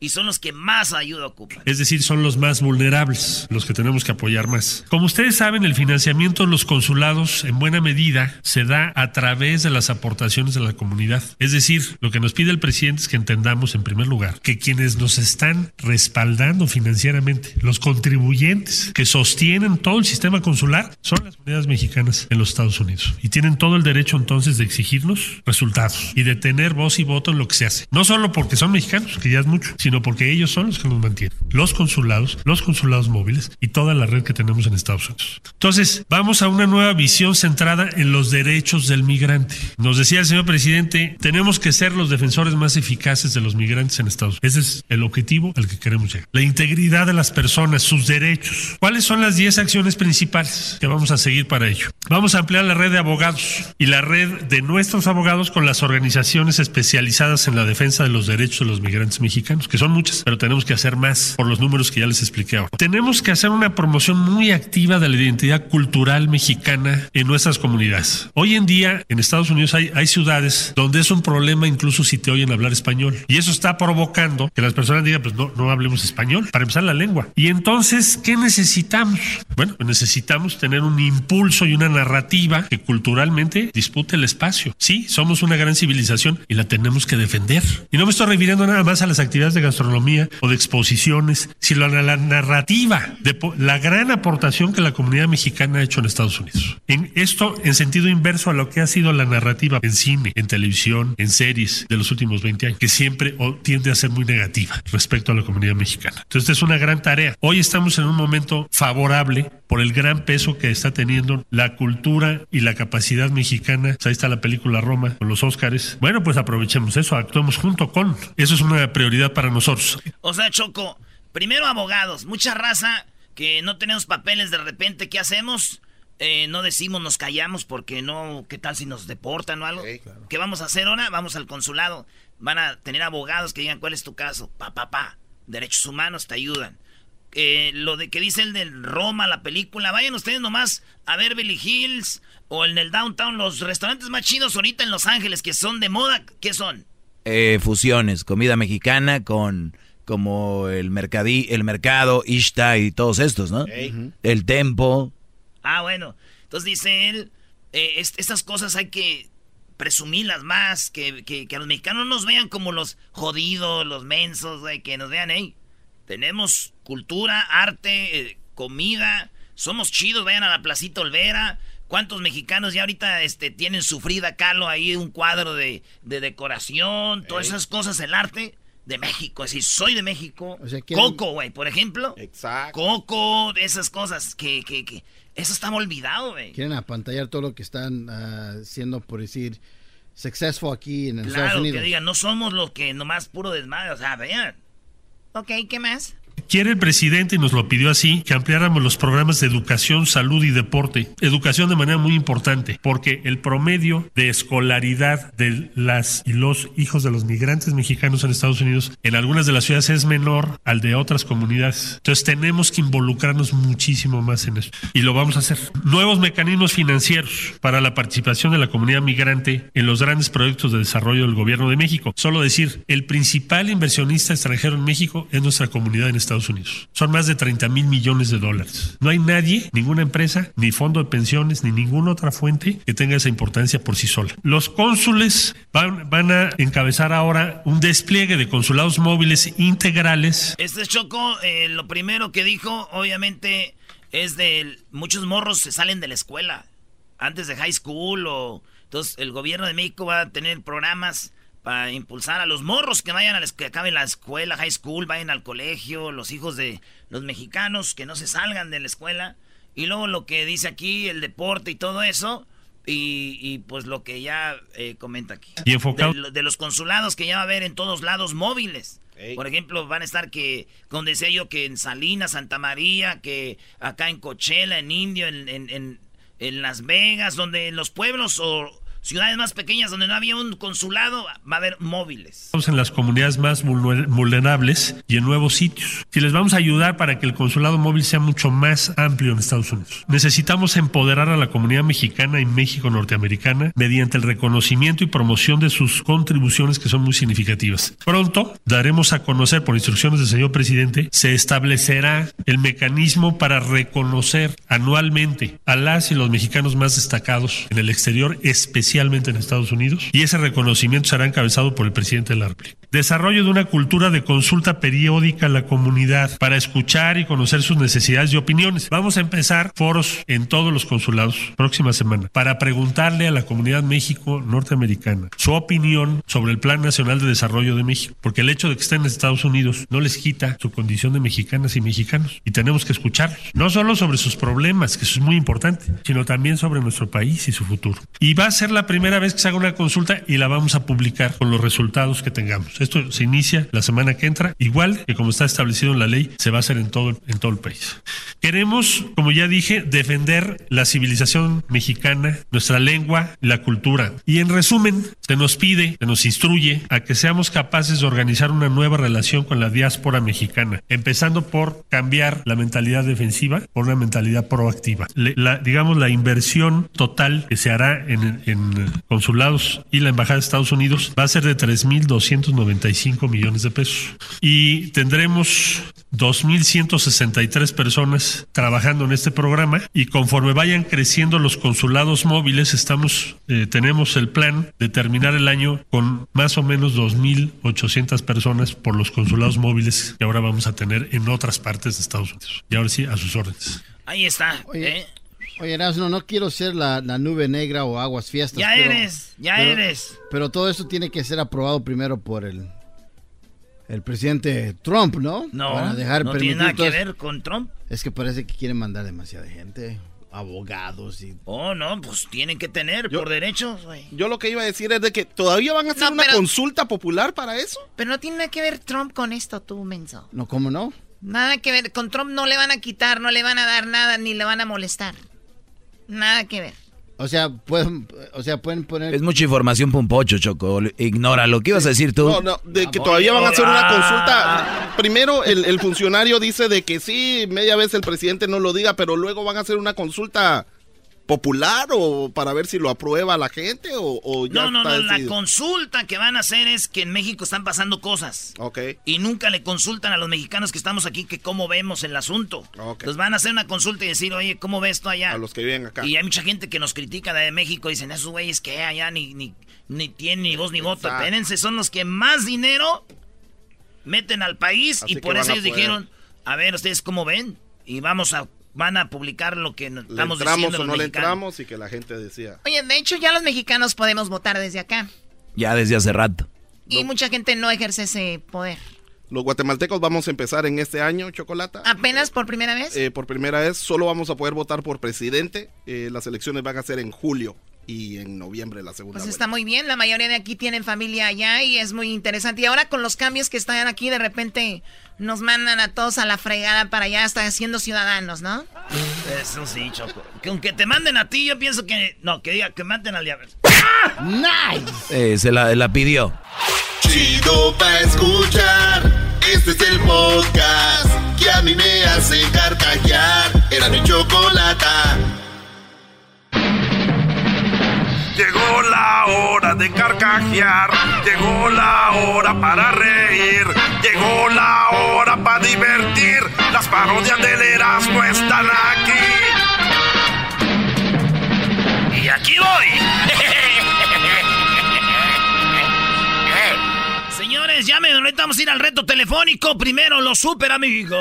y son los que más ayuda ocupan. Es decir, son los más vulnerables, los que tenemos que apoyar más. Como ustedes saben, el financiamiento de los consulados en buena medida se da a través de las aportaciones de la comunidad. Es decir, lo que nos pide el presidente es que entendamos en primer lugar que quienes nos están respaldando financieramente, los contribuyentes que sostienen todo el sistema consular, son las comunidades mexicanas en los Estados Unidos. Y tienen todo el derecho entonces de exigirnos resultados y de tener voz y voto en lo que se hace. No solo porque son mexicanos, que ya es mucho, sino porque ellos son los que nos mantienen. Los consulados, los consulados móviles y toda la red que tenemos en Estados Unidos. Entonces, vamos a una nueva visión centrada en los derechos del migrante. Nos decía el señor presidente, tenemos que ser los defensores más eficaces de los migrantes en Estados Unidos. Ese es el objetivo al que queremos llegar. La integridad de las personas, sus derechos. ¿Cuáles son las 10 acciones principales que vamos a seguir para ello? Vamos a ampliar la red de abogados y la red de nuestros abogados con las organizaciones especializadas en la defensa de los derechos de los migrantes mexicanos, que son muchas, pero tenemos que hacer más por los números que ya les expliqué ahora. Tenemos que hacer una promoción muy activa de la identidad cultural mexicana en nuestras comunidades. Hoy en día en Estados Unidos hay, hay ciudades donde es un problema incluso si te oyen hablar español. Y eso está provocando que las personas digan, pues no, no hablemos español, para empezar la lengua. Y entonces, ¿qué necesitamos? Bueno, necesitamos tener un impulso y una narrativa que culturalmente dispute el espacio. Sí, somos una gran civilización y la tenemos que defender. Y no me estoy refiriendo nada más a las actividades de gastronomía o de exposiciones, sino a la narrativa de la gran aportación que la comunidad mexicana ha hecho en Estados Unidos. En esto en sentido inverso a lo que ha sido la narrativa en cine, en televisión, en series de los últimos 20 años, que siempre tiende a ser muy negativa respecto a la comunidad mexicana. Entonces, es una gran tarea. Hoy estamos en un momento favorable por el gran peso que está teniendo la cultura y la capacidad mexicana. Ahí está la película Roma con los Óscares. Bueno, pues aprovechemos eso, actuemos junto con. Eso es una prioridad para nosotros. O sea, Choco, primero abogados, mucha raza que no tenemos papeles de repente, ¿qué hacemos? Eh, no decimos, nos callamos porque no, ¿qué tal si nos deportan o algo? ¿Qué vamos a hacer ahora? Vamos al consulado. Van a tener abogados que digan cuál es tu caso. Pa, pa, pa. Derechos humanos te ayudan. Eh, lo de que dice el de Roma, la película, vayan ustedes nomás a ver Billy Hills o en el downtown, los restaurantes más chidos ahorita en Los Ángeles que son de moda, ¿qué son? Eh, fusiones, comida mexicana con como el mercadí, el mercado, Ishta y todos estos, ¿no? El tempo. Ah, bueno. Entonces dice él, eh, estas cosas hay que presumirlas más, que, que, a los mexicanos nos vean como los jodidos, los mensos, que nos vean, hey, tenemos cultura, arte, eh, comida, somos chidos, vayan a la Placita Olvera. ¿Cuántos mexicanos ya ahorita este, tienen sufrida Carlos ahí un cuadro de, decoración, todas esas cosas, el arte? de México, decir, soy de México. Coco, güey, por ejemplo. Exacto. Coco, esas cosas que, que, que eso estaba olvidado, güey. Quieren apantallar todo lo que están haciendo, ah, por decir, successful aquí en Estados Unidos. Claro, que digan, no somos los que nomás puro desmadre, o sea, vean. Ok, ¿qué más? Quiere el presidente, y nos lo pidió así, que ampliáramos los programas de educación, salud y deporte. Educación de manera muy importante, porque el promedio de escolaridad de las y los hijos de los migrantes mexicanos en Estados Unidos en algunas de las ciudades es menor al de otras comunidades. Entonces tenemos que involucrarnos muchísimo más en eso. Y lo vamos a hacer. Nuevos mecanismos financieros para la participación de la comunidad migrante en los grandes proyectos de desarrollo del gobierno de México. Solo decir, el principal inversionista extranjero en México es nuestra comunidad en Estados Unidos. Son más de 30 mil millones de dólares. No hay nadie, ninguna empresa, ni fondo de pensiones, ni ninguna otra fuente que tenga esa importancia por sí sola. Los cónsules van, van a encabezar ahora un despliegue de consulados móviles integrales. Este Choco, eh, lo primero que dijo, obviamente, es de muchos morros se salen de la escuela antes de high school o entonces el gobierno de México va a tener programas para impulsar a los morros que vayan a la, que acaben la escuela, high school, vayan al colegio, los hijos de los mexicanos que no se salgan de la escuela. Y luego lo que dice aquí, el deporte y todo eso. Y, pues lo que ya eh, comenta aquí. Y enfocado. De, los consulados que ya va a haber en todos lados móviles. Por ejemplo, van a estar que, como decía yo, que en Salinas, Santa María, que acá en Coachella, en Indio, en, en, en, en Las Vegas, donde en los pueblos o ciudades más pequeñas donde no había un consulado, va a haber móviles. Estamos en las comunidades más vulner- vulnerables y en nuevos sitios. Si les vamos a ayudar para que el consulado móvil sea mucho más amplio en Estados Unidos. Necesitamos empoderar a la comunidad mexicana y México norteamericana mediante el reconocimiento y promoción de sus contribuciones que son muy significativas. Pronto daremos a conocer por instrucciones del señor presidente, se establecerá el mecanismo para reconocer anualmente a las y los mexicanos más destacados en el exterior, especialmente en Estados Unidos, y ese reconocimiento será encabezado por el presidente de la República. Desarrollo de una cultura de consulta periódica a la comunidad para escuchar y conocer sus necesidades y opiniones. Vamos a empezar foros en todos los consulados próxima semana para preguntarle a la comunidad México norteamericana su opinión sobre el Plan Nacional de Desarrollo de México, porque el hecho de que estén en Estados Unidos no les quita su condición de mexicanas y mexicanos y tenemos que escucharlos, no solo sobre sus problemas, que eso es muy importante, sino también sobre nuestro país y su futuro. Y va a ser la primera vez que se haga una consulta y la vamos a publicar con los resultados que tengamos. Esto se inicia la semana que entra, igual que como está establecido en la ley, se va a hacer en todo, en todo el país. Queremos, como ya dije, defender la civilización mexicana, nuestra lengua la cultura. Y en resumen, se nos pide, se nos instruye a que seamos capaces de organizar una nueva relación con la diáspora mexicana, empezando por cambiar la mentalidad defensiva por una mentalidad proactiva. La- digamos, la inversión total que se hará en, en consulados y la Embajada de Estados Unidos va a ser de 3.295 millones de pesos. Y tendremos 2.163 personas trabajando en este programa y conforme vayan creciendo los consulados móviles, estamos, eh, tenemos el plan de terminar el año con más o menos 2.800 personas por los consulados móviles que ahora vamos a tener en otras partes de Estados Unidos. Y ahora sí, a sus órdenes. Ahí está. Oye, ¿eh? Oye, Erasmo, no quiero ser la, la nube negra o aguas fiestas. Ya pero- eres, ya pero- eres. Pero todo esto tiene que ser aprobado primero por el, el presidente Trump, ¿no? No, Para dejar no tiene nada que ver con Trump. Es que parece que quieren mandar demasiada gente, abogados y... Oh, no, pues tienen que tener por derechos, güey. Yo lo que iba a decir es de que todavía van a hacer No, una pero- consulta popular para eso. Pero no tiene nada que ver Trump con esto, tú, menso. No, ¿cómo no? Nada que ver. Con Trump no le van a quitar, no le van a dar nada, ni le van a molestar. Nada que ver. O sea, pueden, o sea, pueden poner... Es mucha información pompocho, Choco. Ignora lo que ibas a decir tú. No, no, de que todavía van a hacer una consulta. Primero, el, el funcionario dice de que sí, media vez el presidente no lo diga, pero luego van a hacer una consulta popular o para ver si lo aprueba la gente o, o ya No, no, está no, la consulta que van a hacer es que en México están pasando cosas. Ok. Y nunca le consultan a los mexicanos que estamos aquí que cómo vemos el asunto. Entonces van a hacer una consulta y decir, oye, ¿cómo ves tú allá? A los que viven acá. Y hay mucha gente que nos critica de México. Dicen, esos güeyes que allá ni, ni, ni tienen ni voz ni voto. Espérense, son los que más dinero meten al país. Así y por eso ellos poder. dijeron, a ver, ¿ustedes cómo ven? Y vamos a, van a publicar lo que ¿Le estamos entramos diciendo o no le mexicanos. entramos? Y que la gente decía. Oye, de hecho ya los mexicanos podemos votar desde acá. Ya desde hace rato. Y mucha gente no ejerce ese poder. Los guatemaltecos vamos a empezar en este año, Chocolata. ¿Apenas por primera vez? Eh, por primera vez, solo vamos a poder votar por presidente. Eh, las elecciones van a ser en julio y en noviembre la segunda Pues vuelta. está muy bien, la mayoría de aquí tienen familia allá y es muy interesante. Y ahora con los cambios que están aquí, de repente nos mandan a todos a la fregada para allá, hasta siendo ciudadanos, ¿no? Eso sí, Choco. Que aunque te manden a ti, yo pienso que... No, que diga que manden al diablo. ¡Nice! Eh, se la, la pidió. Chido pa' escuchar. Este es el podcast que a mí me hace carcajear. Era mi chocolata. Llegó la hora de carcajear, llegó la hora para reír, llegó la hora para divertir. Las parodias del Erasmo están aquí. Y aquí voy. Señores, llamen, ahorita vamos a ir al reto telefónico. Primero, los super amigos.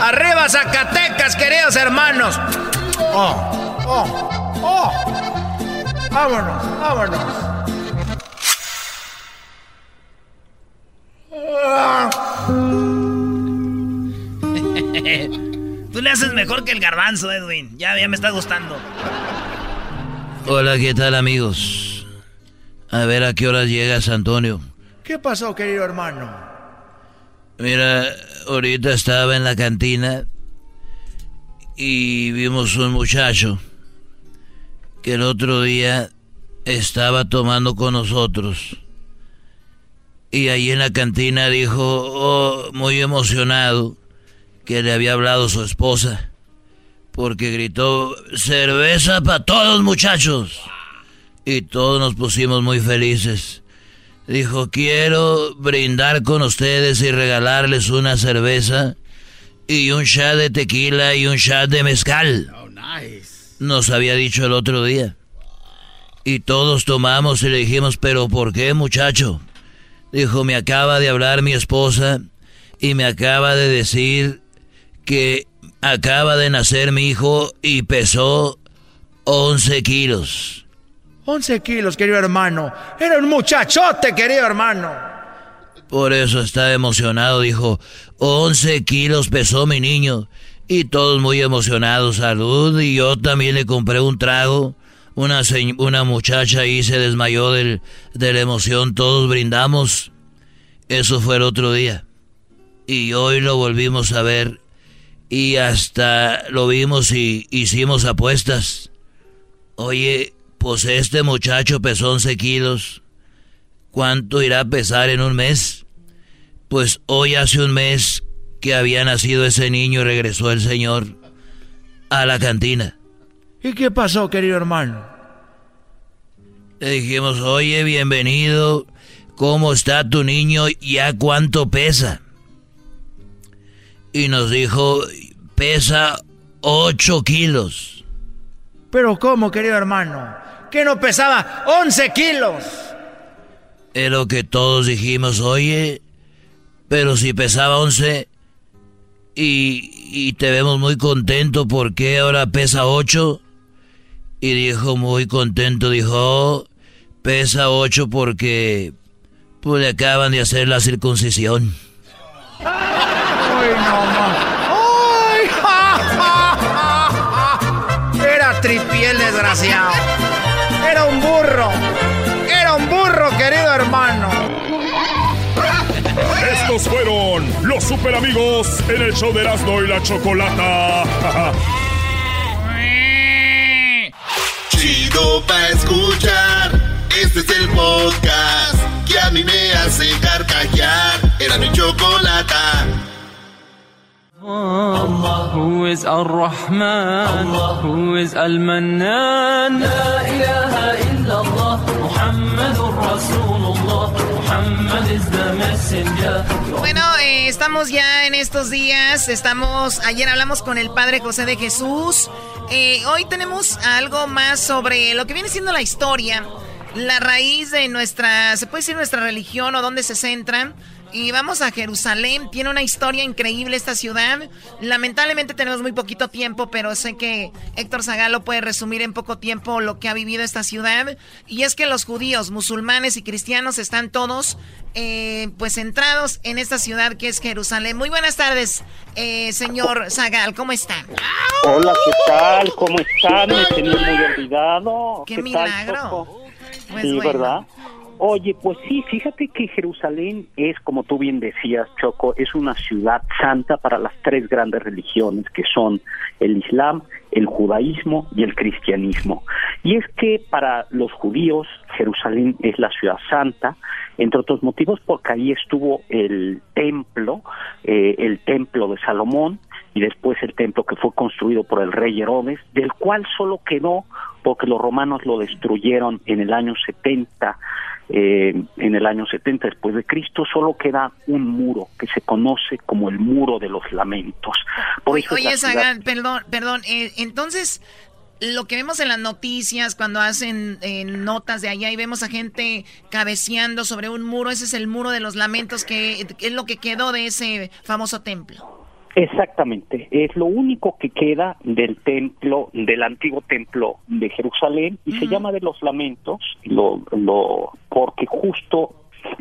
¡Arriba, Zacatecas, queridos hermanos! ¡Oh, oh, oh! Vámonos, vámonos. Tú le haces mejor que el garbanzo, Edwin. Ya, ya me está gustando. Hola, ¿qué tal amigos? A ver a qué horas llegas, Antonio. ¿Qué pasó, querido hermano? Mira, ahorita estaba en la cantina y vimos un muchacho que el otro día estaba tomando con nosotros. Y ahí en la cantina dijo, oh, muy emocionado, que le había hablado su esposa. Porque gritó, cerveza para todos muchachos. Y todos nos pusimos muy felices. Dijo, quiero brindar con ustedes y regalarles una cerveza y un shot de tequila y un shot de mezcal. Oh, nice. Nos había dicho el otro día. Y todos tomamos y le dijimos, pero ¿por qué muchacho? Dijo, me acaba de hablar mi esposa y me acaba de decir que acaba de nacer mi hijo y pesó 11 kilos. 11 kilos, querido hermano. Era un muchachote, querido hermano. Por eso está emocionado, dijo, 11 kilos pesó mi niño. Y todos muy emocionados, salud. Y yo también le compré un trago. Una, una muchacha ahí se desmayó del, de la emoción, todos brindamos. Eso fue el otro día. Y hoy lo volvimos a ver. Y hasta lo vimos y hicimos apuestas. Oye, pues este muchacho pesó 11 kilos. ¿Cuánto irá a pesar en un mes? Pues hoy hace un mes que había nacido ese niño y regresó el señor a la cantina. ¿Y qué pasó, querido hermano? Le dijimos, oye, bienvenido. ¿Cómo está tu niño? ¿Ya cuánto pesa? Y nos dijo, pesa 8 kilos. ¿Pero cómo, querido hermano? ¿Que no pesaba 11 kilos? Es lo que todos dijimos, oye, pero si pesaba 11 y, y te vemos muy contento, ¿por qué ahora pesa 8? Y dijo muy contento, dijo, oh, pesa 8 porque pues le acaban de hacer la circuncisión. ¡Ay, no, ¡Ay! Era tripiel desgraciado. Estos fueron los super amigos en el show de Erasmo y la Chocolata. Chido pa' escuchar. Este es el podcast que a mí me hace carcajear. Era mi chocolata. Who is Ar-Rahman? Who is is messenger. Bueno, eh, estamos ya en estos días, estamos, ayer hablamos con el Padre José de Jesús, eh, hoy tenemos algo más sobre lo que viene siendo la historia, la raíz de nuestra, se puede decir nuestra religión o dónde se centran y vamos a Jerusalén. Tiene una historia increíble esta ciudad. Lamentablemente tenemos muy poquito tiempo, pero sé que Héctor Zagalo puede resumir en poco tiempo lo que ha vivido esta ciudad. Y es que los judíos, musulmanes y cristianos están todos eh, pues centrados en esta ciudad que es Jerusalén. Muy buenas tardes, eh, señor Zagal. ¿Cómo está? Hola, ¿qué tal? ¿Cómo están? Me tenía muy olvidado. ¡Qué, tal, milagro! Pues sí, bueno. ¿verdad? Oye, pues sí, fíjate que Jerusalén es, como tú bien decías, Choco, es una ciudad santa para las tres grandes religiones que son el Islam, el judaísmo y el cristianismo. Y es que para los judíos Jerusalén es la ciudad santa, entre otros motivos porque ahí estuvo el templo, eh, el templo de Salomón, y después el templo que fue construido por el rey Herodes, del cual solo quedó porque los romanos lo destruyeron en el año 70, eh, en el año 70 después de Cristo, solo queda un muro que se conoce como el muro de los lamentos. Por eso es la Oye, ciudad- Zagal, perdón, perdón. eh, entonces, lo que vemos en las noticias, cuando hacen eh, notas de allá y vemos a gente cabeceando sobre un muro, ese es el muro de los lamentos, que, que es lo que quedó de ese famoso templo. Exactamente, es lo único que queda del templo, del antiguo templo de Jerusalén y se llama de los lamentos, lo, lo, porque justo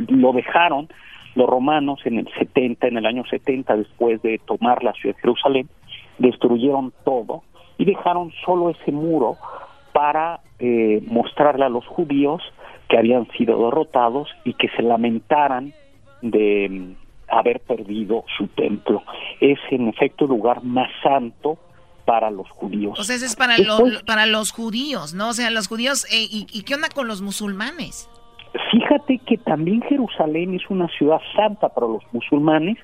lo dejaron los romanos en el 70, en el año 70, después de tomar la ciudad de Jerusalén, destruyeron todo y dejaron solo ese muro para eh, mostrarle a los judíos que habían sido derrotados y que se lamentaran de haber perdido su templo. Es en efecto el lugar más santo para los judíos. O sea, ese es para, Después- para los judíos, ¿no? O sea, los judíos, eh, ¿y, ¿y qué onda con los musulmanes? Fíjate que también Jerusalén es una ciudad santa para los musulmanes,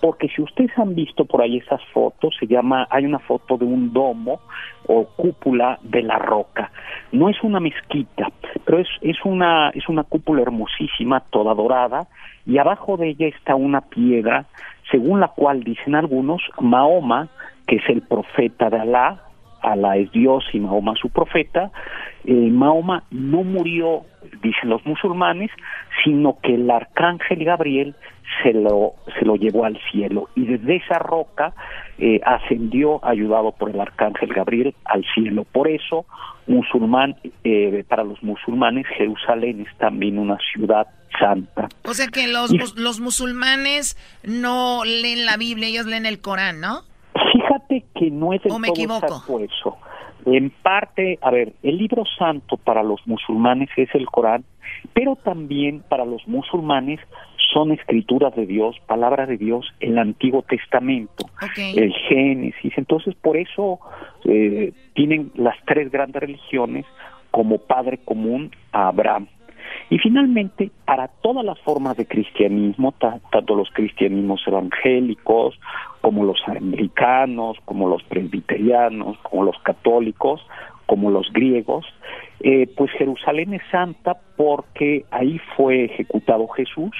porque si ustedes han visto por ahí esas fotos, se llama, hay una foto de un domo o cúpula de la roca. No es una mezquita, pero es, es una, es una cúpula hermosísima, toda dorada, y abajo de ella está una piedra, según la cual dicen algunos, Mahoma, que es el profeta de Alá, Alá es Dios y Mahoma su profeta, eh, Mahoma no murió, dicen los musulmanes, sino que el arcángel Gabriel se lo, se lo llevó al cielo y desde esa roca eh, ascendió, ayudado por el arcángel Gabriel, al cielo. Por eso, musulmán, eh, para los musulmanes, Jerusalén es también una ciudad santa. O sea que los, Y- los musulmanes no leen la Biblia, ellos leen el Corán, ¿no? Que no es del ¿O me todo exacto eso. En parte, a ver, el libro santo para los musulmanes es el Corán, pero también para los musulmanes son escrituras de Dios, palabra de Dios, el Antiguo Testamento, el Génesis. Entonces, por eso eh, tienen las tres grandes religiones como padre común a Abraham. Y finalmente, para todas las formas de cristianismo, ta- tanto los cristianismos evangélicos, como los anglicanos, como los presbiterianos, como los católicos, como los griegos, eh, pues Jerusalén es santa porque ahí fue ejecutado Jesús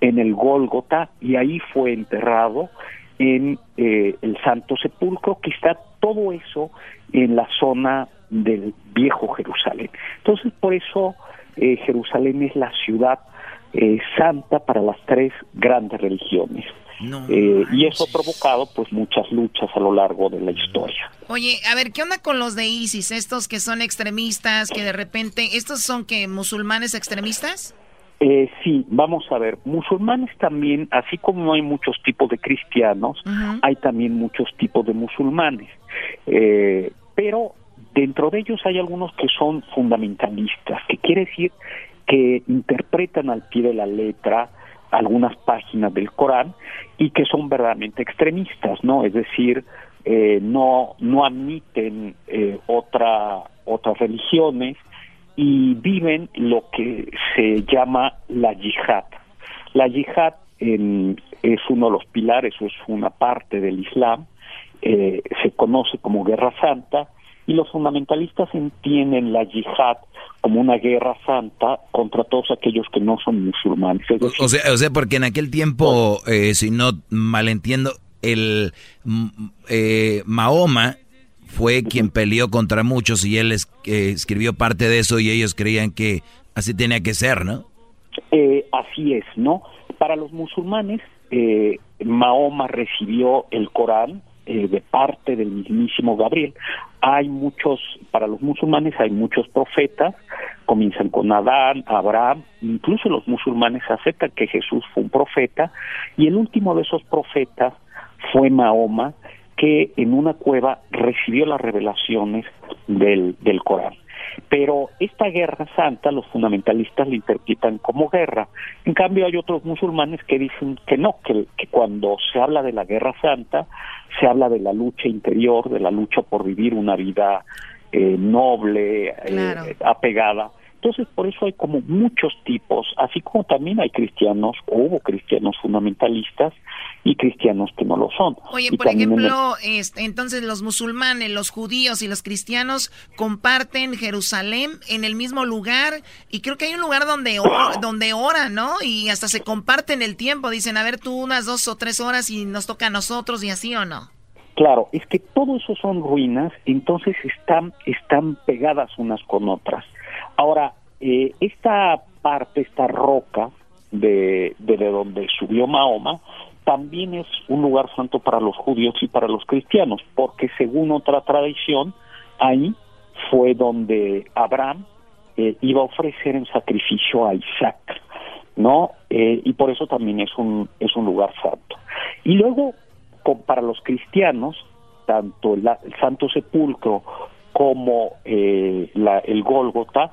en el Gólgota y ahí fue enterrado en eh, el Santo Sepulcro, que está todo eso en la zona del viejo Jerusalén. Entonces, por eso eh, Jerusalén es la ciudad eh, santa para las tres grandes religiones. Eh, y eso ha provocado pues muchas luchas a lo largo de la historia. Oye, a ver, ¿qué onda con los de ISIS? Estos que son extremistas, que de repente, ¿estos son que musulmanes extremistas? Eh, sí, vamos a ver, musulmanes también, así como hay muchos tipos de cristianos, hay también muchos tipos de musulmanes, Eh, pero dentro de ellos hay algunos que son fundamentalistas, que quiere decir que interpretan al pie de la letra algunas páginas del Corán y que son verdaderamente extremistas, ¿no? Es decir, eh, no no admiten eh, otra otras religiones y viven lo que se llama la yihad. La yihad en- es uno de los pilares, es una parte del Islam, eh, se conoce como Guerra Santa, y los fundamentalistas entienden la yihad como una guerra santa contra todos aquellos que no son musulmanes. Decir, O sea, o sea, porque en aquel tiempo, eh, si no malentiendo, el mm, eh, Mahoma fue quien peleó contra muchos y él es- eh, escribió parte de eso y ellos creían que así tenía que ser, ¿no? Eh, así es, ¿no? Para los musulmanes, eh, Mahoma recibió el Corán eh, de parte del mismísimo Gabriel. Hay muchos, para los musulmanes hay muchos profetas, comienzan con Adán, Abraham, incluso los musulmanes aceptan que Jesús fue un profeta, y el último de esos profetas fue Mahoma, que en una cueva recibió las revelaciones del, del Corán. Pero esta guerra santa los fundamentalistas la interpretan como guerra. En cambio hay otros musulmanes que dicen que no, que, que cuando se habla de la guerra santa se habla de la lucha interior, de la lucha por vivir una vida eh, noble, eh, apegada. Entonces, por eso hay como muchos tipos, así como también hay cristianos, o hubo cristianos fundamentalistas y cristianos que no lo son. Oye, Y por también en el- ejemplo, este, entonces los musulmanes, los judíos y los cristianos comparten Jerusalén en el mismo lugar y creo que hay un lugar donde, or- donde oran, ¿no? Y hasta se comparten el tiempo, dicen, a ver tú unas dos o tres horas y nos toca a nosotros y así o no. Claro, es que todo eso son ruinas, entonces están, están pegadas unas con otras. Ahora, eh, esta parte, esta roca de, de, de donde subió Mahoma, también es un lugar santo para los judíos y para los cristianos, porque según otra tradición, ahí fue donde Abraham eh, iba a ofrecer en sacrificio a Isaac, ¿no? Eh, y por eso también es un, es un lugar santo. Y luego, para los cristianos, tanto el Santo Sepulcro como eh, la- el Gólgota,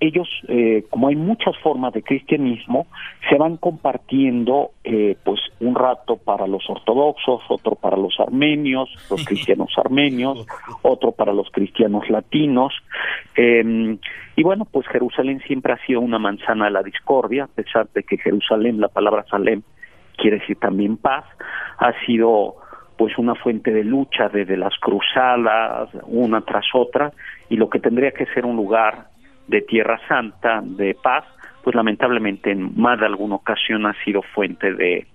ellos, eh, como hay muchas formas de cristianismo, se van compartiendo eh, pues un rato para los ortodoxos, otro para los armenios, los cristianos armenios, otro para los cristianos latinos. eh, y bueno, pues Jerusalén siempre ha sido una manzana de la discordia, a pesar de que Jerusalén, la palabra Salem, quiere decir también paz, ha sido pues una fuente de lucha desde las cruzadas, una tras otra, y lo que tendría que ser un lugar de tierra santa, de paz, pues lamentablemente en más de alguna ocasión ha sido fuente de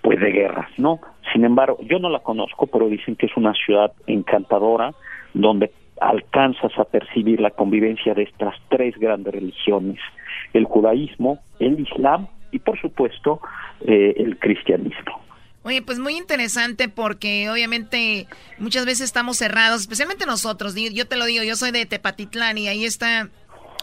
pues de guerras, ¿no? Sin embargo, yo no la conozco, pero dicen que es una ciudad encantadora donde alcanzas a percibir la convivencia de estas tres grandes religiones, el judaísmo, el islam y por supuesto eh, el cristianismo. Oye, pues muy interesante porque obviamente muchas veces estamos cerrados, especialmente nosotros. Yo te lo digo, yo soy de Tepatitlán y ahí está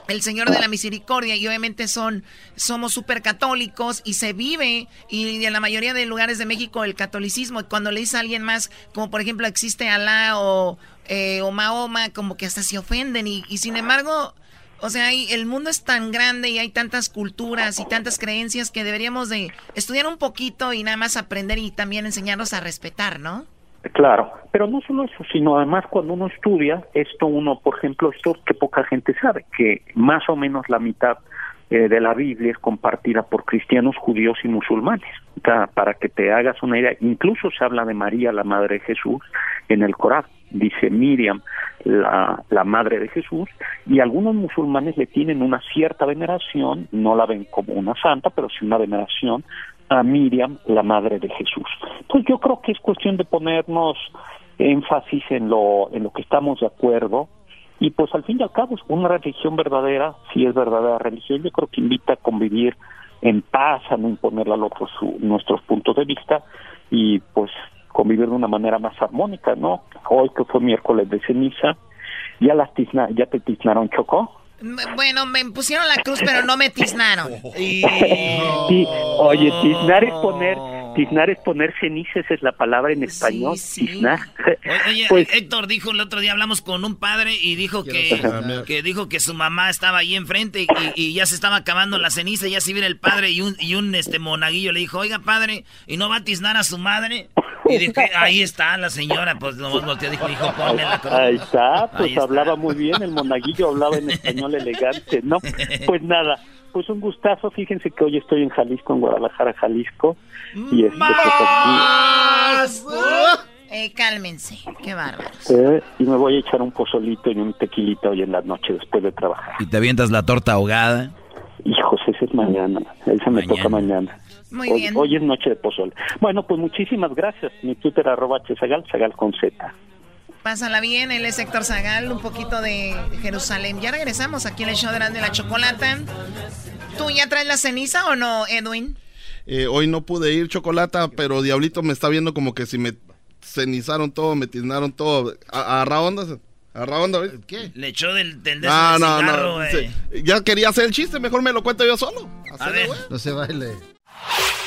el Señor de la Misericordia y obviamente son somos súper católicos y se vive y en la mayoría de lugares de México el catolicismo y cuando le dice a alguien más como por ejemplo existe Alá o, eh, o Mahoma como que hasta se ofenden y, y sin embargo o sea, el mundo es tan grande y hay tantas culturas y tantas creencias que deberíamos de estudiar un poquito y nada más aprender y también enseñarnos a respetar, ¿no? Claro, pero no solo eso, sino además cuando uno estudia, esto uno, por ejemplo, esto que poca gente sabe, que más o menos la mitad eh, de la Biblia es compartida por cristianos, judíos y musulmanes. Para que te hagas una idea, incluso se habla de María, la madre de Jesús, en el Corán. Dice Miriam, la, la madre de Jesús, y algunos musulmanes le tienen una cierta veneración, no la ven como una santa, pero sí una veneración a Miriam, la madre de Jesús. Pues yo creo que es cuestión de ponernos énfasis en lo, en lo que estamos de acuerdo y pues al fin y al cabo una religión verdadera, si es verdadera religión, yo creo que invita a convivir en paz, a no imponerle al otro su- nuestros puntos de vista y pues convivir de una manera más armónica, ¿no? Hoy que fue miércoles de ceniza, ya las tizna, ya te tiznaron Chocó. Bueno, me pusieron la cruz, pero no me tiznaron. Sí, oye, tiznar es poner, tiznar es poner ceniza, esa es la palabra en español, tiznar. O- Oye, Pues- Héctor dijo el otro día hablamos con un padre y dijo que, que dijo que su mamá estaba ahí enfrente y, y ya se estaba acabando la ceniza, ya se viene el padre y un y un este monaguillo le dijo, "Oiga, padre, ¿y no va a tiznar a su madre?" Y dije, "Ahí está la señora", pues no volteó dijo, "Hijo, ponme la cruz." Ahí está, pues Ahí está. hablaba muy bien, el monaguillo hablaba en español elegante, ¿no? Pues nada, pues un gustazo, fíjense que hoy estoy en Jalisco, en Guadalajara, Jalisco, y este, pues aquí, Eh, cálmense, qué bárbaro. eh, y me voy a echar un pozolito y un tequilita hoy en la noche después de trabajar. Y te avientas la torta ahogada. Hijos, ese es mañana, ese me toca mañana. Muy hoy, bien. hoy es noche de pozole. Bueno, pues muchísimas gracias. Mi Twitter arroba chesagal, sagal con Z. Pásala bien, él es Héctor Zagal, un poquito de Jerusalén. Ya regresamos aquí en el show de Grande la Chocolata. ¿Tú ya traes la ceniza o no, Edwin? Eh, hoy no pude ir, Chocolata, pero Diablito me está viendo como que si me cenizaron todo, me tiznaron todo. A- Agarra onda, agarra onda, ¿ves? ¿Qué? Le echó del, del de No, ese no, cigarro, no. Ya quería hacer el chiste, mejor me lo cuento yo solo. A ver. No se baile.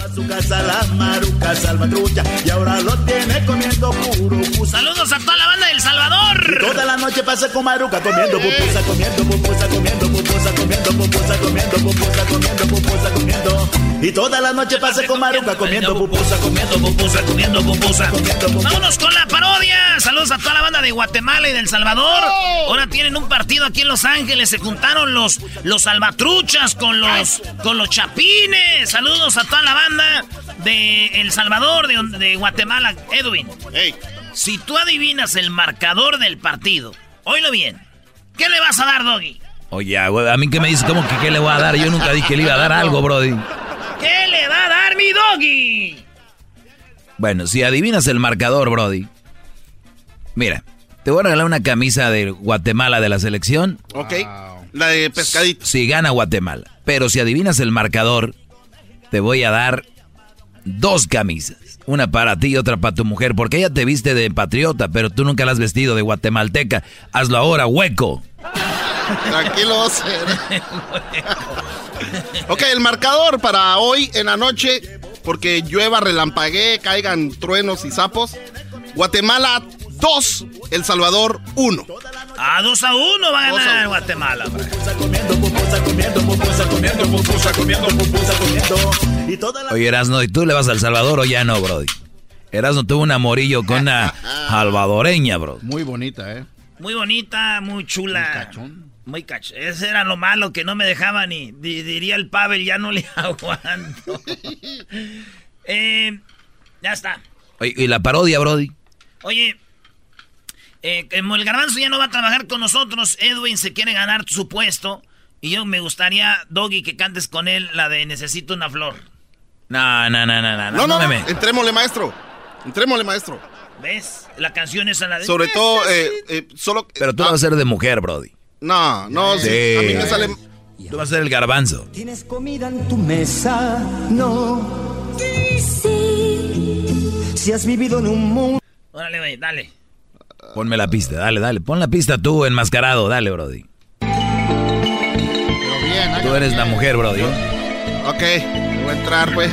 Pa' su casa la maruca salvatrucha y ahora lo tiene comiendo. Saludos a toda la banda del Salvador. Toda la noche pasa con maruca comiendo pupusa, comiendo pupusa, comiendo pupusa, comiendo pupusa, comiendo pupusa, comiendo pupusa, comiendo. Y toda la noche pasa con maruca comiendo pupusa, comiendo pupusa, comiendo pupusa, comiendo pupusa. Vámonos con la parodia. Saludos a toda la banda de Guatemala y del Salvador. Ahora tienen un partido aquí en Los Ángeles. Se juntaron los, los salvatruchas con los, con los chapines. Saludos a toda la banda de El Salvador, de, de Guatemala. Edwin, si tú adivinas el marcador del partido, oílo bien. ¿Qué le vas a dar, Doggy? Oye, a mí que me dices, ¿cómo que qué le voy a dar? Yo nunca dije que le iba a dar algo, Brody. ¿Qué le va a dar mi Doggy? Bueno, si adivinas el marcador, Brody. Mira, Te voy a regalar una camisa de Guatemala de la selección. Ok. La de pescadito. Si gana Guatemala. Pero si adivinas el marcador, te voy a dar dos camisas. Una para ti y otra para tu mujer. Porque ella te viste de patriota, pero tú nunca la has vestido de guatemalteca. Hazlo ahora, hueco. Tranquilo, ok, el marcador para hoy en la noche, porque llueva, relampaguee, caigan truenos y sapos. Guatemala 2, El Salvador 1. A 2 a 1 va a ganar Guatemala. Oye, Erasno, ¿y tú le vas al Salvador o ya no, Brody? Erasno tuvo un amorillo con una salvadoreña, bro. Muy bonita, ¿eh? Muy bonita, muy chula. Muy cachón. Ese era lo malo, que no me dejaba ni, di- diría el Pavel, ya no le aguanto. eh, ya está. Oye, ¿y la parodia, Brody? Oye, eh, como el garbanzo ya no va a trabajar con nosotros, Edwin se quiere ganar su puesto. Y yo me gustaría, Doggy, que cantes con él la de Necesito una flor. No, no, no, no, no. No, no, no. me- Entrémosle, maestro. Entrémosle, maestro. ¿Ves? La canción es la de... Sobre todo, eh, eh, solo. Pero tú la vas a ser de mujer, Brody. No, no, sí. A mí me sale. Tú vas a ser el garbanzo. ¿Tienes comida en tu mesa? No. Sí. Si has vivido en un mundo. Órale, güey, dale. Ponme la pista, dale, dale. Pon la pista tú, enmascarado, dale, Brody. Tú eres la mujer, Brody. Ok, voy a entrar, pues.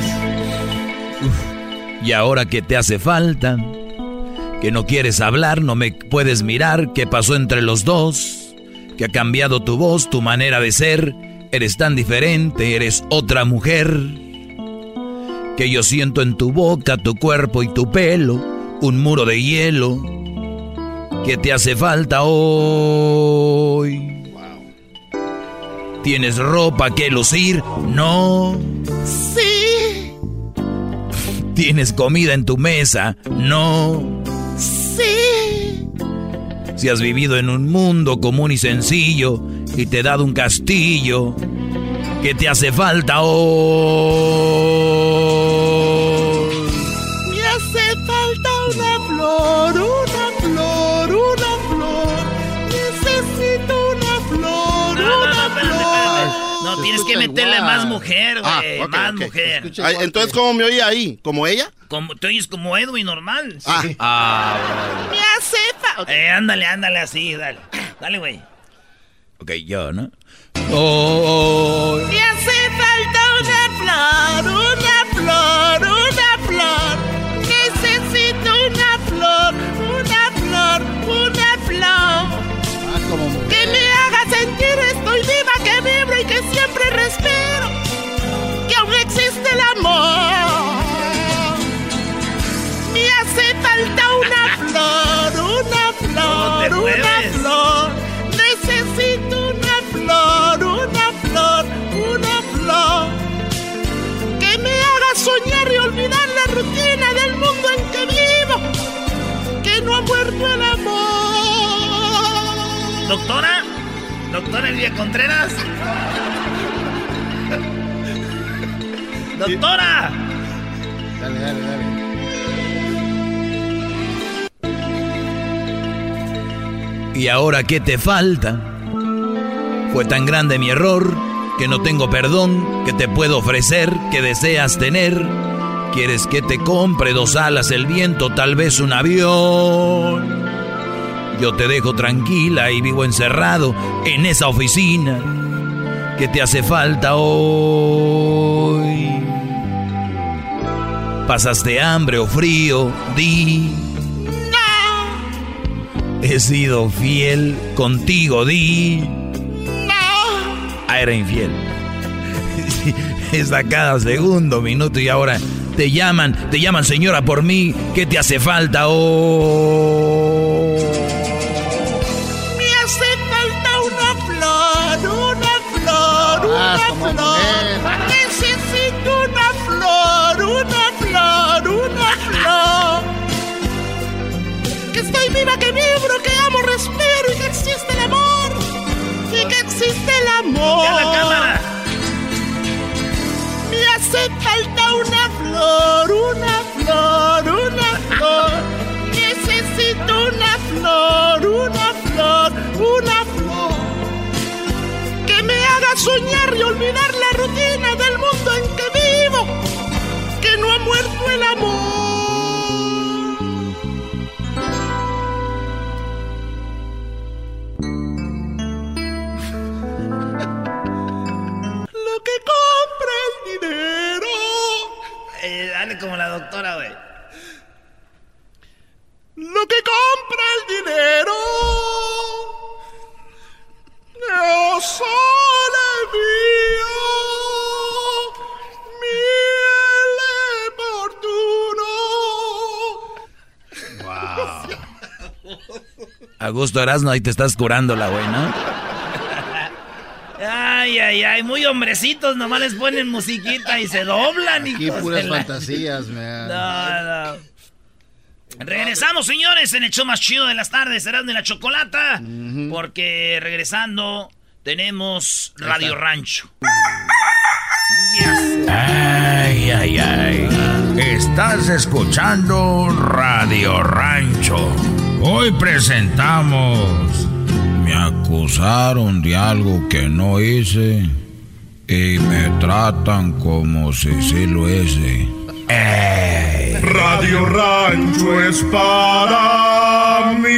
Y ahora que te hace falta, que no quieres hablar, no me puedes mirar, qué pasó entre los dos, que ha cambiado tu voz, tu manera de ser, eres tan diferente, eres otra mujer, que yo siento en tu boca, tu cuerpo y tu pelo, un muro de hielo, que te hace falta hoy. ¿Tienes ropa que lucir? No. Sí. ¿Tienes comida en tu mesa? No. Sí. Si has vivido en un mundo común y sencillo y te he dado un castillo, ¿qué te hace falta hoy? Me hace falta una flor, una flor, Meterle más mujer, güey. Ah, ok, más mujer. Ay, entonces, ¿cómo me oye ahí? ¿Como ella? Como, te oyes como Edwin normal. Ah. Ah, Me hace falta. Eh, ándale, ándale así, dale. Dale, güey. ok, yo, ¿no? Hoy. Me hace falta una flor, una flor, una flor. Respiro. Que aún existe el amor. Me hace falta una flor, una flor, una flor. Necesito una flor, una flor, una flor. Que me haga soñar y olvidar la rutina del mundo en que vivo. Que no ha muerto el amor. Doctora, doctora Elvia Contreras. Doctora. Dale, dale, dale. ¿Y ahora qué te falta? Fue tan grande mi error que no tengo perdón que te puedo ofrecer, que deseas tener. Quieres que te compre dos alas, el viento, tal vez un avión. Yo te dejo tranquila y vivo encerrado en esa oficina que te hace falta hoy. ¿Pasaste hambre o frío? Di. He sido fiel contigo, di. Ah, era infiel. Está cada segundo, minuto y ahora te llaman, te llaman señora por mí. ¿Qué te hace falta oh? y viva que vibro, que amo, respiro y que existe el amor. Y que existe el amor. ¡Ya la cámara! Me hace falta una flor, una flor, una flor. Necesito una flor, una flor, una flor. Que me haga soñar y olvidar la rutina del mundo en que vivo. Que no ha muerto el amor. como la doctora, güey. Lo que compra el dinero no sale mio, miele fortuno. Wow. Augusto Erasno, ahí te estás curando la güey, ¿no? Ay, ay, ay, muy hombrecitos, nomás les ponen musiquita y se doblan. Aquí hijos puras fantasías, man. No, no. Regresamos, señores, en el show más chido de las tardes, serán de la chocolata. Porque regresando, tenemos Radio Rancho. Ay, ay, ay. Estás escuchando Radio Rancho. Hoy presentamos. Me acusaron de algo que no hice y me tratan como si sí lo hice. Ey. Radio Rancho es para mí.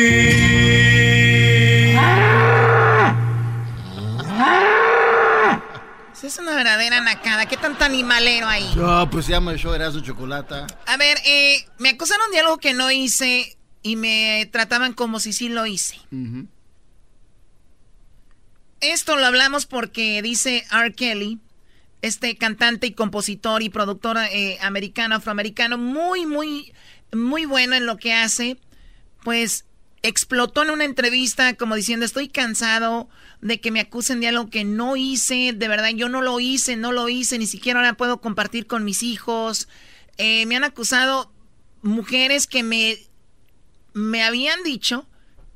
Esa es una verdadera nacada. ¿Qué tanto animalero ahí? No, pues se llama el show Erasmo Chocolata. A ver, eh, me acusaron de algo que no hice y me trataban como si sí lo hice. Esto lo hablamos porque dice R. Kelly, este cantante y compositor y productor eh, americano, afroamericano, muy, muy, muy bueno en lo que hace, pues explotó en una entrevista como diciendo, estoy cansado de que me acusen de algo que no hice, de verdad yo no lo hice, no lo hice, ni siquiera ahora puedo compartir con mis hijos. Eh, me han acusado mujeres que me, me habían dicho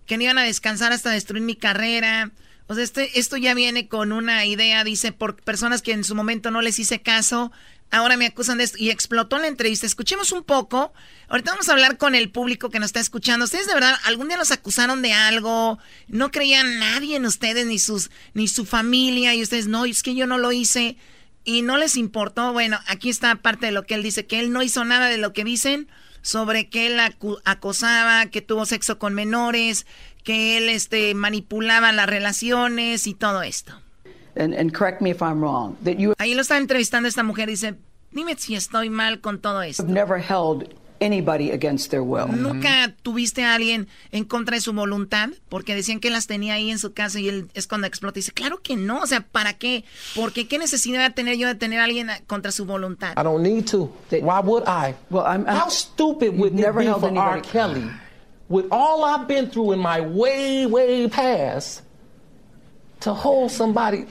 que no iban a descansar hasta destruir mi carrera. O sea, este, esto ya viene con una idea, dice, por personas que en su momento no les hice caso, ahora me acusan de esto. Y explotó la entrevista. Escuchemos un poco. Ahorita vamos a hablar con el público que nos está escuchando. ¿Ustedes de verdad algún día los acusaron de algo? ¿No creían nadie en ustedes, ni, sus, ni su familia? Y ustedes, no, es que yo no lo hice. Y no les importó. Bueno, aquí está parte de lo que él dice, que él no hizo nada de lo que dicen sobre que él acosaba, que tuvo sexo con menores, que él este, manipulaba las relaciones y todo esto. And, and correct me if I'm wrong, that you Ahí lo está entrevistando esta mujer, dice, dime si estoy mal con todo esto. never held anybody against their will. ¿Nunca tuviste a alguien en contra de su voluntad? Porque decían que las tenía ahí en su casa y él es cuando explota. Y dice, claro que no. O sea, ¿para qué? Porque ¿qué necesidad de tener yo de tener a alguien contra su voluntad? I don't need to. Why would I? Well, I'm, How stupid would never be for R. Kelly, with all I've been through in my way, way past, to hold somebody,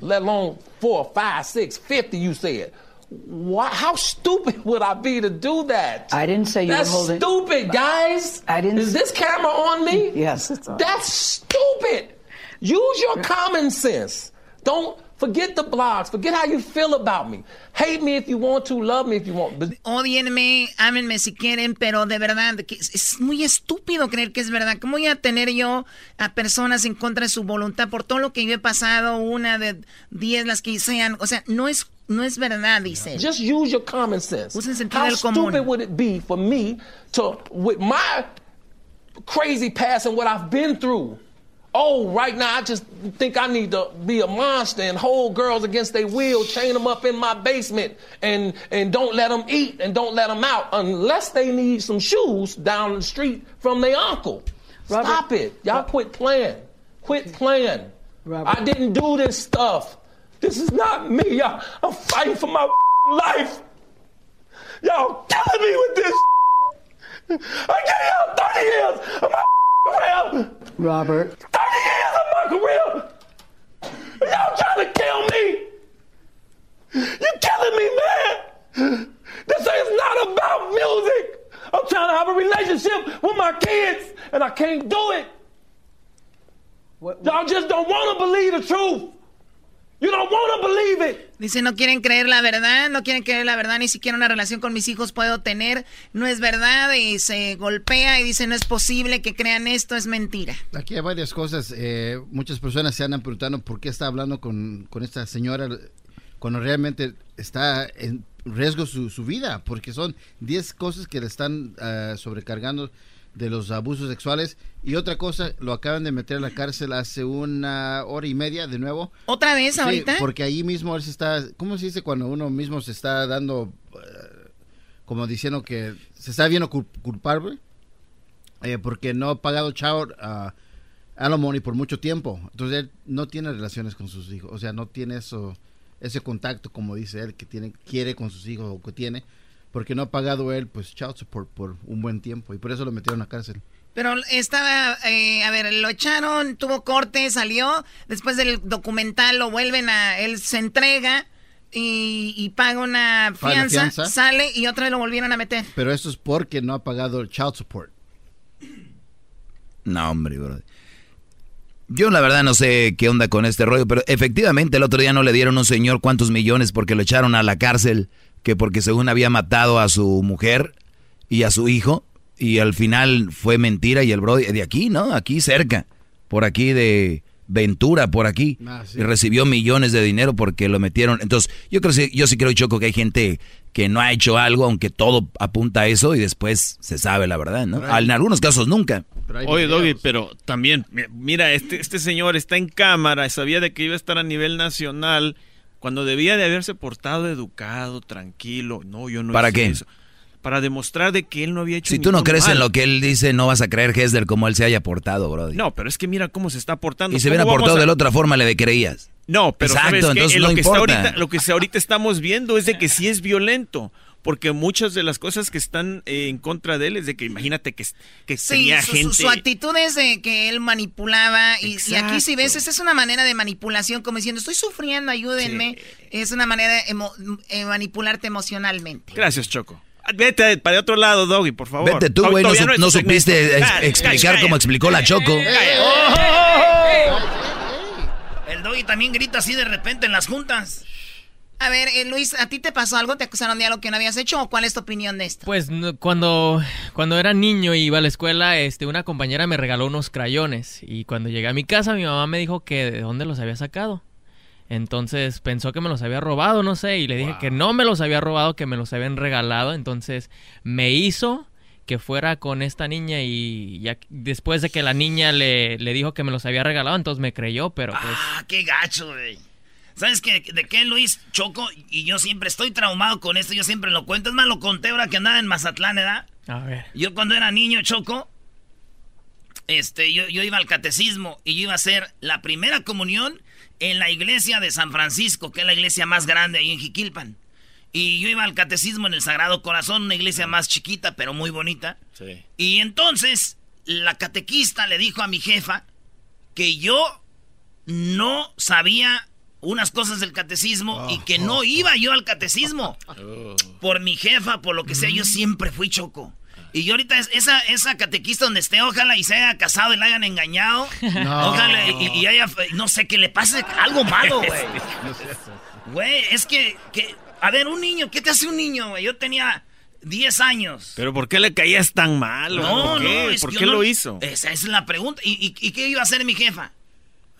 let alone four, five, six, fifty, you said. Why, how stupid would I be to do that? I didn't say you That's were holding. stupid, guys. I didn't. Is this camera on me? Yes, it's on. That's stupid. Use your common sense. Don't forget the blogs. Forget how you feel about me. Hate me if you want to. Love me if you want. But Odienme, ámenme si quieren, pero de verdad, es, muy estúpido creer que es verdad. ¿Cómo voy a tener yo a personas en contra de su voluntad por todo lo que yo he pasado, una de diez, las que sean? O sea, no es, no es verdad, dice. just use your common sense. Usen sentido How del común. stupid would it be for me to, with my crazy past and what I've been through? Oh, right now I just think I need to be a monster and hold girls against their will, chain them up in my basement, and and don't let them eat and don't let them out unless they need some shoes down the street from their uncle. Stop it, y'all! Quit playing. Quit playing. I didn't do this stuff. This is not me. Y'all, I'm fighting for my life. Y'all killing me with this. I gave y'all 30 years career. Robert. 30 years of my career. Y'all trying to kill me. You're killing me, man. This is not about music. I'm trying to have a relationship with my kids, and I can't do it. Y'all just don't want to believe the truth. Dice, no quieren creer la verdad, no quieren creer la verdad, ni siquiera una relación con mis hijos puedo tener. No es verdad y se golpea y dice, no es posible que crean esto, es mentira. Aquí hay varias cosas. eh, muchas personas se andan preguntando por qué está hablando con, con esta señora cuando realmente está en riesgo su, su vida, porque son 10 cosas que le están ah, sobrecargando de los abusos sexuales. Y otra cosa, lo acaban de meter a la cárcel hace una hora y media de nuevo. ¿Otra vez Sí, ahorita? porque ahí mismo él se está, ¿cómo se dice cuando uno mismo se está dando, eh, como diciendo que se está viendo cul- culpable? eh, porque no ha pagado child uh, alimony por mucho tiempo. Entonces él no tiene relaciones con sus hijos, o sea, no tiene eso, ese contacto como dice él que tiene, quiere con sus hijos o que tiene, porque no ha pagado él pues child support por un buen tiempo y por eso lo metieron a cárcel. Pero estaba, eh, a ver, lo echaron, tuvo corte, salió, después del documental lo vuelven a, él se entrega y, y paga una fianza, fianza. sale y otra vez lo volvieron a meter. Pero eso es porque no ha pagado el child support. No, hombre, bro. Yo la verdad no sé qué onda con este rollo, pero efectivamente el otro día no le dieron a un señor cuántos millones porque lo echaron a la cárcel, que porque según había matado a su mujer y a su hijo, y al final fue mentira y el bro de aquí, ¿no? Aquí cerca, por aquí de Ventura, por aquí, Ah, sí. y recibió millones de dinero porque lo metieron. Entonces, yo creo que yo sí creo, Choco, que hay gente que no ha hecho algo, aunque todo apunta a eso y después se sabe la verdad, ¿no? En algunos casos nunca. Oye, Doggy, pero también, mi- mira, este, este señor está en cámara, sabía de que iba a estar a nivel nacional, cuando debía de haberse portado educado, tranquilo. No, yo no ¿Para hice qué? eso. Para demostrar de que él no había hecho Si tú no crees en lo que él dice, no vas a creer, Hesder, como él se haya portado, bro. No, pero es que mira cómo se está portando. Y se ¿Cómo hubiera portado a- de la otra forma, le creías. No, pero Exacto, entonces lo, no que está importa. ahorita, lo que ahorita estamos viendo es de que sí es violento. Porque muchas de las cosas que están eh, en contra de él es de que imagínate que, que Sí, tenía su, su- gente... su actitud es de que él manipulaba y, y aquí si ves, esa es una manera de manipulación, como diciendo, estoy sufriendo, ayúdenme. Es una manera de emo- eh, manipularte emocionalmente. Gracias, Choco. Vete para otro lado, Doggy, por favor. Vete tú, güey, no, no supiste explicar cállate. cómo explicó la Choco. El doggy también grita así de repente en las juntas. A ver, eh, Luis, ¿a ti te pasó algo? ¿Te acusaron de algo que no habías hecho o cuál es tu opinión de esto? Pues no- cuando, cuando era niño y iba a la escuela, este, una compañera me regaló unos crayones y cuando llegué a mi casa mi mamá me dijo que de dónde los había sacado. Entonces pensó que me los había robado, no sé, y le dije que no me los había robado, que me los habían regalado. Entonces me hizo que fuera con esta niña y ya después de que la niña le, le dijo que me los había regalado, entonces me creyó, pero pues... Ah, qué gacho, güey. ¿Sabes qué? de qué, Luis Choco? Y yo siempre estoy traumado con esto, yo siempre lo cuento. Es más, lo conté ahora que andaba en Mazatlán, ¿verdad? A ver. Yo cuando era niño, Choco, este, yo, yo iba al catecismo y yo iba a hacer la primera comunión en la iglesia de San Francisco, que es la iglesia más grande ahí en Jiquilpan. Y yo iba al catecismo en el Sagrado Corazón, una iglesia más chiquita, pero muy bonita. Sí. Y entonces la catequista le dijo a mi jefa que yo no sabía unas cosas del catecismo y que no iba yo al catecismo. Por mi jefa, por lo que sea, yo siempre fui choco. Y yo ahorita es- esa, esa catequista donde esté, ojalá y se haya casado y la hayan engañado. No. Ojalá y, y haya, no sé, que le pase algo malo, güey. Güey, es que, que, a ver, un niño, ¿qué te hace un niño, güey? Yo tenía 10 años. Pero ¿por qué le caías tan mal? No, ¿Por qué, no, es ¿Por qué no- lo hizo? Esa es la pregunta. ¿Y, y, y qué iba a hacer mi jefa?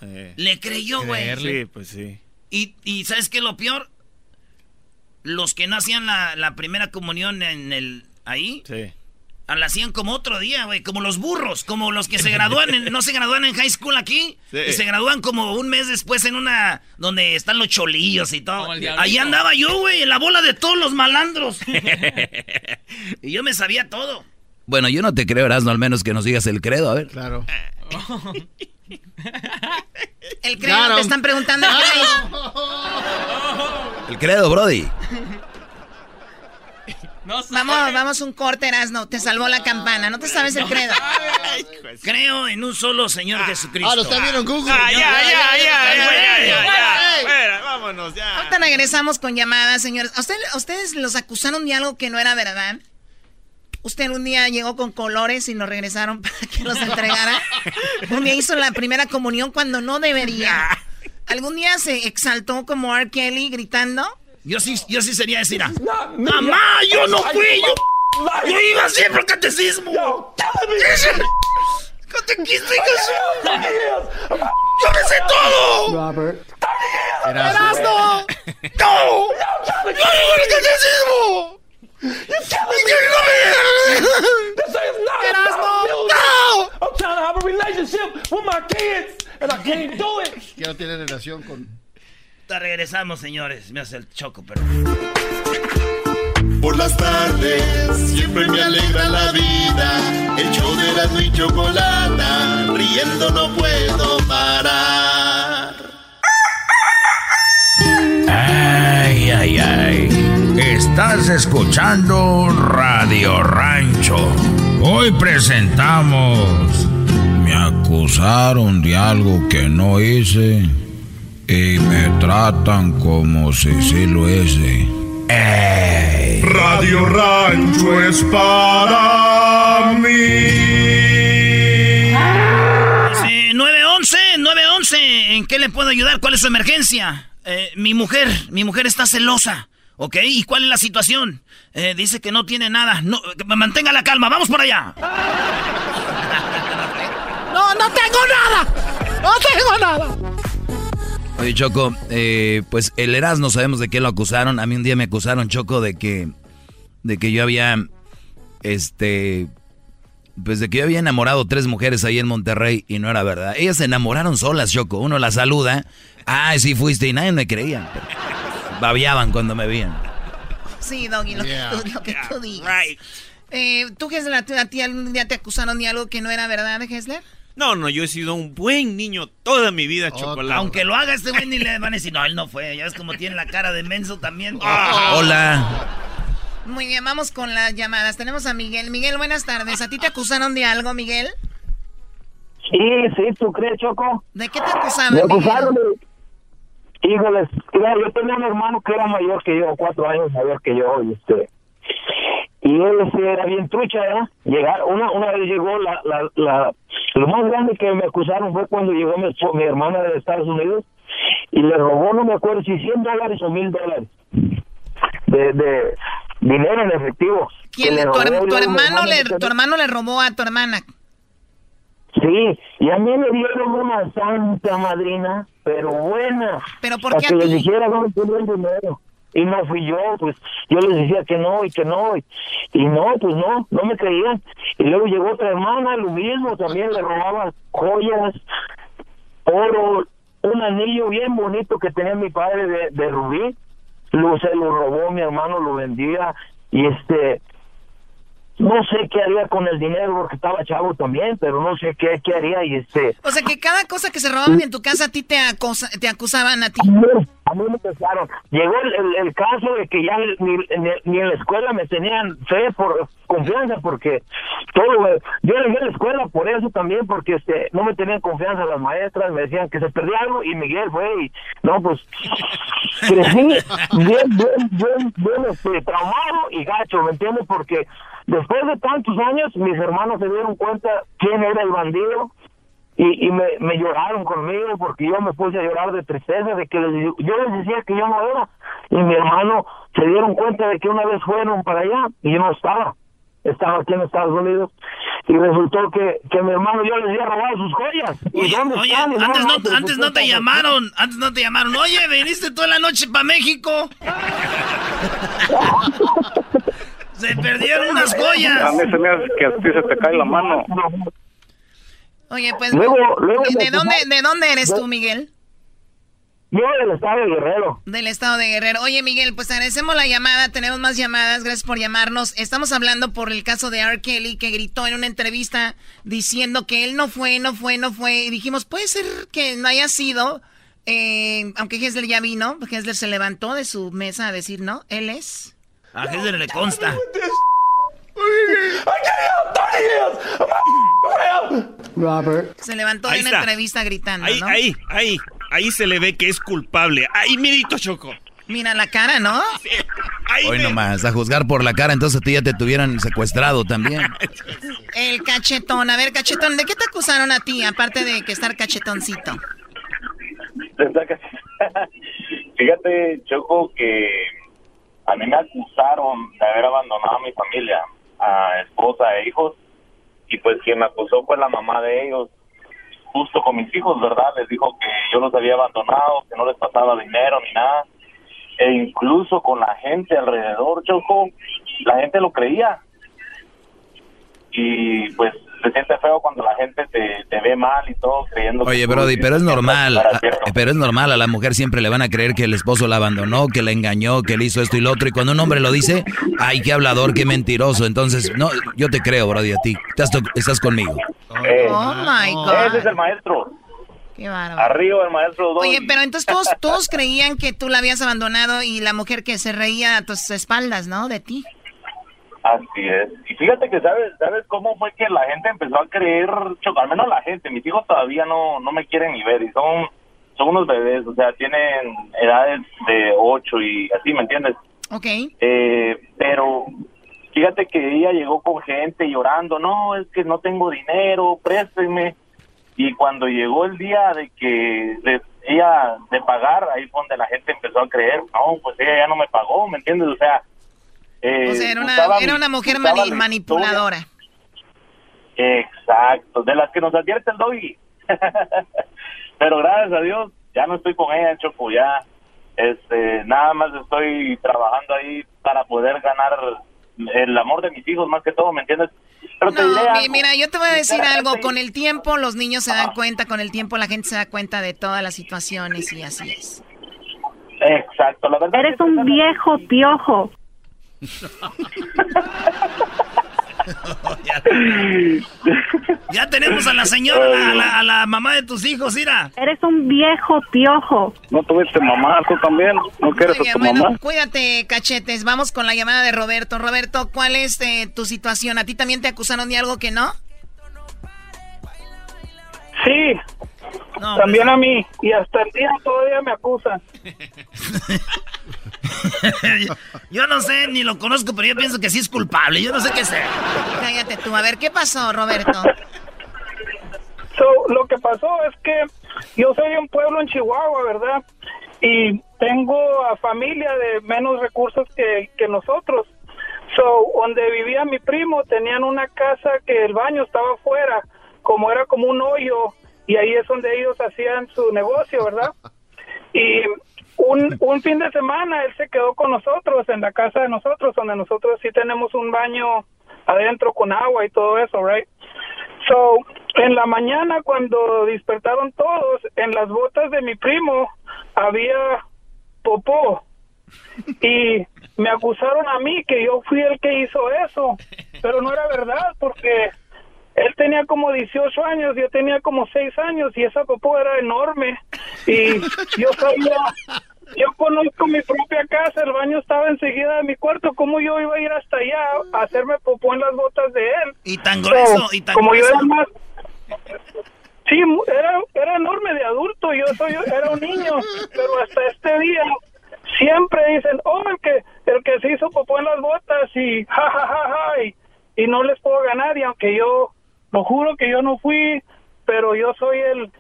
Eh, Le creyó, güey. Sí, pues sí. Y, y ¿sabes qué es lo peor? Los que no hacían la, la primera comunión en el ahí, Sí. ah, la hacían como otro día, güey, como los burros, como los que se gradúan, en- no se gradúan en high school aquí, Sí. y se gradúan como un mes después en una donde están los cholillos y todo. Ahí andaba yo, güey, en la bola de todos los malandros. y yo me sabía todo. Bueno, yo no te creo, Erasmo, al menos que nos digas el credo, a ver. Claro. El credo, te están preguntando el credo. El credo, Brody. Vamos, vamos un corte, Erasno. Te salvó la campana. No te sabes el credo. Creo en un solo Señor Jesucristo. Ah, lo está viendo en Google. Ah, ya, ya, ya, vámonos, ya. Ahorita regresamos con llamadas, señores. ¿A usted- a ustedes los acusaron de algo que no era verdad? ¿Usted un día llegó con colores y los regresaron para que los entregara? Un día hizo la primera comunión cuando no debería. ¿Algún día se exaltó como R. Kelly gritando? Yo sí, yo sí sería decir, mamá, yo no fui, yo, yo iba siempre al catecismo. Catequista, yo me sé todo. Robert. ¡Erasmo! ¡No! ¡Yo iba al catecismo! ¡Erasmo! ¡No! I'm trying to have a relationship with my kids, and I can't do it. Que no tiene relación con... Te regresamos, señores. Me hace el choco, pero... Por las tardes siempre me alegra la vida. El show de Erasmo y chocolate, riendo no puedo parar. Ay, ay, ay. Estás escuchando Radio Rancho. Hoy presentamos. Me acusaron de algo que no hice y me tratan como si sí lo hice. Ey. Radio Rancho es para mí. Sí, 911, 911, ¿en qué le puedo ayudar? ¿Cuál es su emergencia? Eh, mi mujer, mi mujer está celosa, ¿ok? ¿Y cuál es la situación? Eh, dice que no tiene nada, no, que mantenga la calma, vamos por allá. No, no tengo nada. No tengo nada. Oye, Choco, eh, pues el Erasmo sabemos de qué lo acusaron. A mí un día me acusaron, Choco, de que, de que yo había, este, pues de que yo había enamorado tres mujeres ahí en Monterrey y no era verdad. Ellas se enamoraron solas, Choco. Uno la saluda, ah, sí fuiste y nadie me creía. Babiaban cuando me veían. Sí, Doggy, lo, Yeah. que, tú, lo que tú digas. Eh, ¿Tú, Hesler, a ti, a ti algún día te acusaron de algo que no era verdad, Hesler? No, no, yo he sido un buen niño toda mi vida, chocolate. Aunque lo haga este güey ni le van a decir, no, él no fue. Ya ves como tiene la cara de menso también. Ah. Hola. Muy bien, vamos con las llamadas. Tenemos a Miguel. Miguel, buenas tardes. ¿A ti te acusaron de algo, Miguel? Sí, sí, ¿tú crees, Choco? ¿De qué te acusaban, Me Miguel? acusaron de... Híjoles, yo tenía un hermano que era mayor que yo, cuatro años mayor que yo, y este... Y él este, era bien trucha, ¿verdad? Llegar, una, una vez llegó la, la, la... Lo más grande que me acusaron fue cuando llegó mi, mi hermana de Estados Unidos y le robó, no me acuerdo si 100 dólares o 1000 dólares de, de dinero en efectivo. ¿Quién le- tu, her- hermano le, tu hermano le robó a tu hermana. Sí, y a mí me dieron una santa madrina, pero buena. ¿Pero por para qué a que les dijera dónde tenía el dinero. Y no fui yo, pues yo les decía que no y que no. Y, y no, pues no, no me creían. Y luego llegó otra hermana, lo mismo, también le robaba joyas, oro, un anillo bien bonito que tenía mi padre de, de rubí. Lo, se lo robó mi hermano, lo vendía. Y este, no sé qué haría con el dinero porque estaba chavo también, pero no sé qué, qué haría y este... O sea que cada cosa que se robaban en tu casa a ti te, acosa- te acusaban a ti. A mí me pensaron. Llegó el, el- el caso de que ya ni, ni- ni en la escuela me tenían fe por confianza porque todo yo dejé la escuela por eso también porque este no me tenían confianza las maestras me decían que se perdía algo y Miguel fue y no pues crecí bien bien bien bien este, traumado y gacho me entiendes porque después de tantos años mis hermanos se dieron cuenta quién era el bandido y, y me, me lloraron conmigo porque yo me puse a llorar de tristeza de que les- yo les decía que yo no era y mi hermano se dieron cuenta de que una vez fueron para allá y yo no estaba estaba aquí en Estados Unidos y resultó que, que mi hermano yo les había robado sus joyas ¿Y Oye, dónde oye, están? Y antes no, antes no te llamaron, antes no te llamaron. Oye, viniste toda la noche para México. Se perdieron unas joyas. A mí se me hace que a ti se te cae la mano. Oye, pues, Luego- luego ¿de, dónde, acusaron- ¿de dónde eres tú, Miguel? yo del estado de Guerrero Del estado de Guerrero. Oye, Miguel, pues agradecemos la llamada. Tenemos más llamadas. Gracias por llamarnos. Estamos hablando por el caso de R. Kelly, que gritó en una entrevista diciendo que él no fue, no fue, no fue. Y dijimos, puede ser que no haya sido. eh, aunque Hesler ya vino, Hesler se levantó de su mesa a decir, no, él es. A Hesler le consta. Robert. Se levantó Ahí de una está. entrevista gritando, Ahí, ¿no? ahí, ahí, ahí se le ve que es culpable. Ahí, mirito, Choco. Mira la cara, ¿no? Hoy nomás, a juzgar por la cara, entonces a ti ya te tuvieran secuestrado también. El cachetón. A ver, cachetón, ¿de qué te acusaron a ti, aparte de que estar cachetoncito? Fíjate, Choco, que a mí me acusaron de haber abandonado a mi familia, a esposa e hijos, y pues quien me acusó fue la mamá de ellos, justo con mis hijos, ¿verdad? Les dijo que yo los había abandonado, que no les pasaba dinero ni nada, e incluso con la gente alrededor, Choco, la gente lo creía. Y pues se siente feo cuando la gente te, te ve mal y todo creyendo Oye, que Brody, pero es normal, para a- cierto. pero es normal, a la mujer siempre le van a creer que el esposo la abandonó, que la engañó, que le hizo esto y lo otro, y cuando un hombre lo dice, ay, qué hablador, qué mentiroso, entonces, no, yo te creo, Brody, a ti, estás, estás conmigo. Eh, Oh my God. Ese es el maestro. Qué bárbaro. Arriba el maestro. Oye, pero entonces todos, todos creían que tú la habías abandonado y la mujer que se reía a tus espaldas, ¿no? De ti. Así es. Y fíjate que sabes, sabes cómo fue que la gente empezó a creer, Choco, al menos la gente, mis hijos todavía no, no me quieren ni ver y son, son unos bebés, o sea, tienen edades de 8 y así, ¿me entiendes? Ok. Eh, pero fíjate que ella llegó con gente llorando, no, es que no tengo dinero, présteme. Y cuando llegó el día de que de, ella de pagar, ahí fue donde la gente empezó a creer, no, pues ella ya no me pagó, ¿me entiendes? O sea, eh, O sea, era una, era una mujer mani- manipuladora. Exacto, de las que nos advierte el doggy. pero gracias a Dios, ya no estoy con ella, Choco, ya este, nada más estoy trabajando ahí para poder ganar el amor de mis hijos más que todo, ¿me entiendes? Pero te No, diré mi- algo. mira, yo te voy a decir algo. Con el tiempo los niños se dan cuenta, con el tiempo la gente se da cuenta de todas las situaciones y así es. Exacto, la verdad. Eres un viejo piojo. Ya tenemos a la señora, a la, a la mamá de tus hijos, mira. Eres un viejo piojo. No tuviste mamá, tú también. No quieres a tu bueno, mamá. cuídate, cachetes. Vamos con la llamada de Roberto. Roberto, ¿cuál es eh, tu situación? ¿A ti también te acusaron de algo que no? Sí, también a mí. Y hasta el día todavía me acusan. Yo no sé, ni lo conozco, pero yo pienso que sí es culpable. Yo no sé qué sea. Cállate tú. A ver, ¿qué pasó, Roberto? So, lo que pasó es que yo soy de un pueblo en Chihuahua, ¿verdad? Y tengo a familia de menos recursos que, que nosotros. So, donde vivía mi primo, tenían una casa que el baño estaba afuera, como era como un hoyo, y ahí es donde ellos hacían su negocio, ¿verdad? Y un, un fin de semana él se quedó con nosotros en la casa de nosotros, donde nosotros sí tenemos un baño adentro con agua y todo eso, right? So, en la mañana cuando despertaron todos, en las botas de mi primo había popó y me acusaron a mí que yo fui el que hizo eso, pero no era verdad porque él tenía como 18 años, yo tenía como 6 años y esa popó era enorme y yo sabía, yo conozco mi propia casa, el baño estaba enseguida de mi cuarto, ¿cómo yo iba a ir hasta allá a hacerme popó en las botas de él? Y tan grueso, y tan como yo grueso. era más Sí, era, era enorme de adulto, yo soy era un niño, pero hasta este día siempre dicen, oh, el que, el que se hizo popó en las botas y ja, ja, ja, ja, y, y no les puedo ganar, y aunque yo, lo juro que yo no fui, pero yo soy el,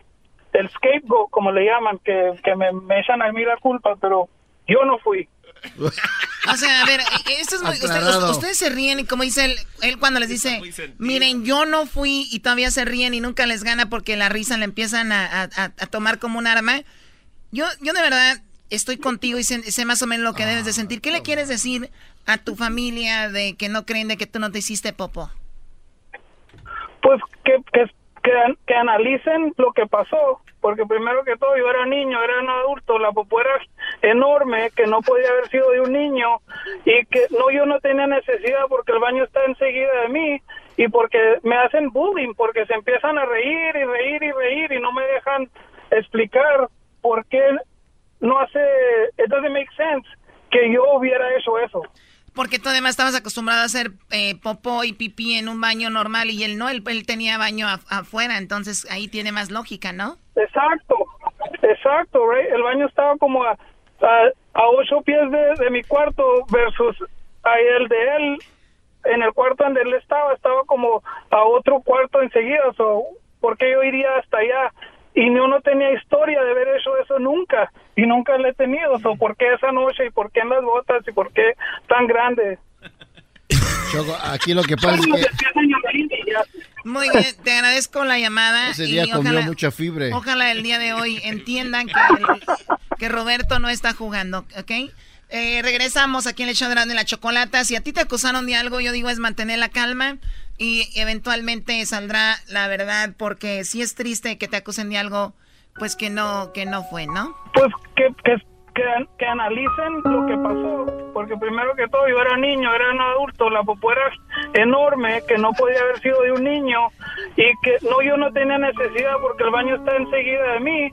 el scapegoat, como le llaman, que, que me, me echan a mí la culpa, pero yo no fui. O sea, a ver, eh, esto es muy- usted- ustedes se ríen y como dice él, él cuando les dice, miren, yo no fui y todavía se ríen y nunca les gana porque la risa le empiezan a, a- a- tomar como un arma. Yo, yo de verdad estoy contigo y sé, sé más o menos lo que debes de sentir. ¿Qué le quieres decir a tu familia de que no creen de que tú no te hiciste popo? Pues que, que, que, analicen lo que pasó, porque primero que todo yo era niño, era un adulto, la popó era enorme, que no podía haber sido de un niño, y que no, yo no tenía necesidad porque el baño está enseguida de mí, y porque me hacen bullying, porque se empiezan a reír y reír y reír y no me dejan explicar por qué no hace, it doesn't make sense que yo hubiera hecho eso. Porque tú además estabas acostumbrado a hacer eh, popó y pipí en un baño normal y él no, él, tenía baño af- afuera, entonces ahí tiene más lógica, ¿no? Exacto, exacto, right? El baño estaba como a, a, a ocho pies de, de mi cuarto versus a el de él, en el cuarto donde él estaba, estaba como a otro cuarto enseguida, so, ¿por qué yo iría hasta allá? Y yo no tenía historia de haber hecho eso nunca, y nunca le he tenido, so, ¿por qué esa noche, y por qué en las botas, y por qué tan grande? Choco, aquí lo que pasa es que Muy bien, te agradezco la llamada. ese y día comió ojalá- mucha fibra. Ojalá el día de hoy entiendan que, el- que Roberto no está jugando, ¿ok? Eh, regresamos aquí en el show de la Chocolata. Si a ti te acusaron de algo, yo digo es mantener la calma. Y eventualmente saldrá la verdad porque si es triste que te acusen de algo pues que no que no fue, ¿no? Pues que, que, que, analicen lo que pasó, porque primero que todo yo era niño, era un adulto, la popó era enorme, que no podía haber sido de un niño y que no yo no tenía necesidad porque el baño está enseguida de mí.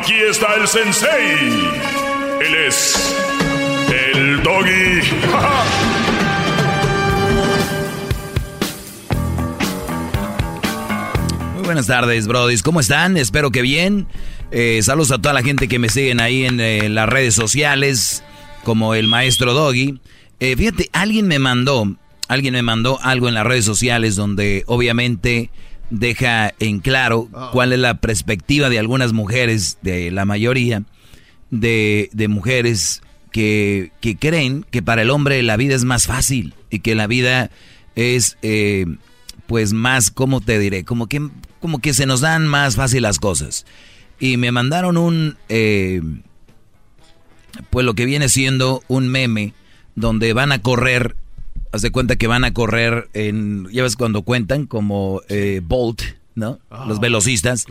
Aquí está el sensei. Él es el doggy. Muy buenas tardes, brodis. ¿Cómo están? Espero que bien. Eh, saludos a toda la gente que me siguen ahí en eh, las redes sociales, como el maestro Doggy. Eh, fíjate, alguien me mandó, alguien me mandó algo en las redes sociales donde obviamente deja en claro cuál es la perspectiva de algunas mujeres, de la mayoría, de, de mujeres que, que creen que para el hombre la vida es más fácil y que la vida es eh, pues más, ¿cómo te diré? Como que, como que se nos dan más fácil las cosas. Y me mandaron un, eh, pues lo que viene siendo un meme donde van a correr, haz de cuenta que van a correr en, ya ves cuando cuentan como eh, Bolt, ¿no? Los velocistas.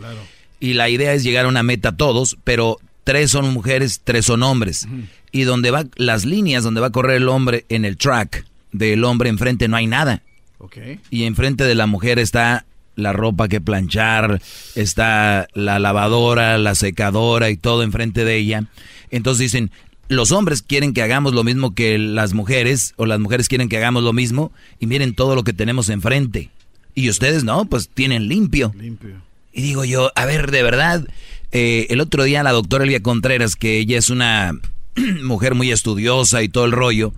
Y la idea es llegar a una meta todos, pero tres son mujeres, tres son hombres. Y donde va, las líneas donde va a correr el hombre en el track del hombre enfrente no hay nada. Y enfrente de la mujer está la ropa que planchar, está la lavadora, la secadora y todo enfrente de ella. Entonces dicen, los hombres quieren que hagamos lo mismo que las mujeres, o las mujeres quieren que hagamos lo mismo, y miren todo lo que tenemos enfrente. Y ustedes no, pues tienen limpio. Y digo yo, a ver, de verdad, eh, el otro día la doctora Elvia Contreras, que ella es una mujer muy estudiosa y todo el rollo,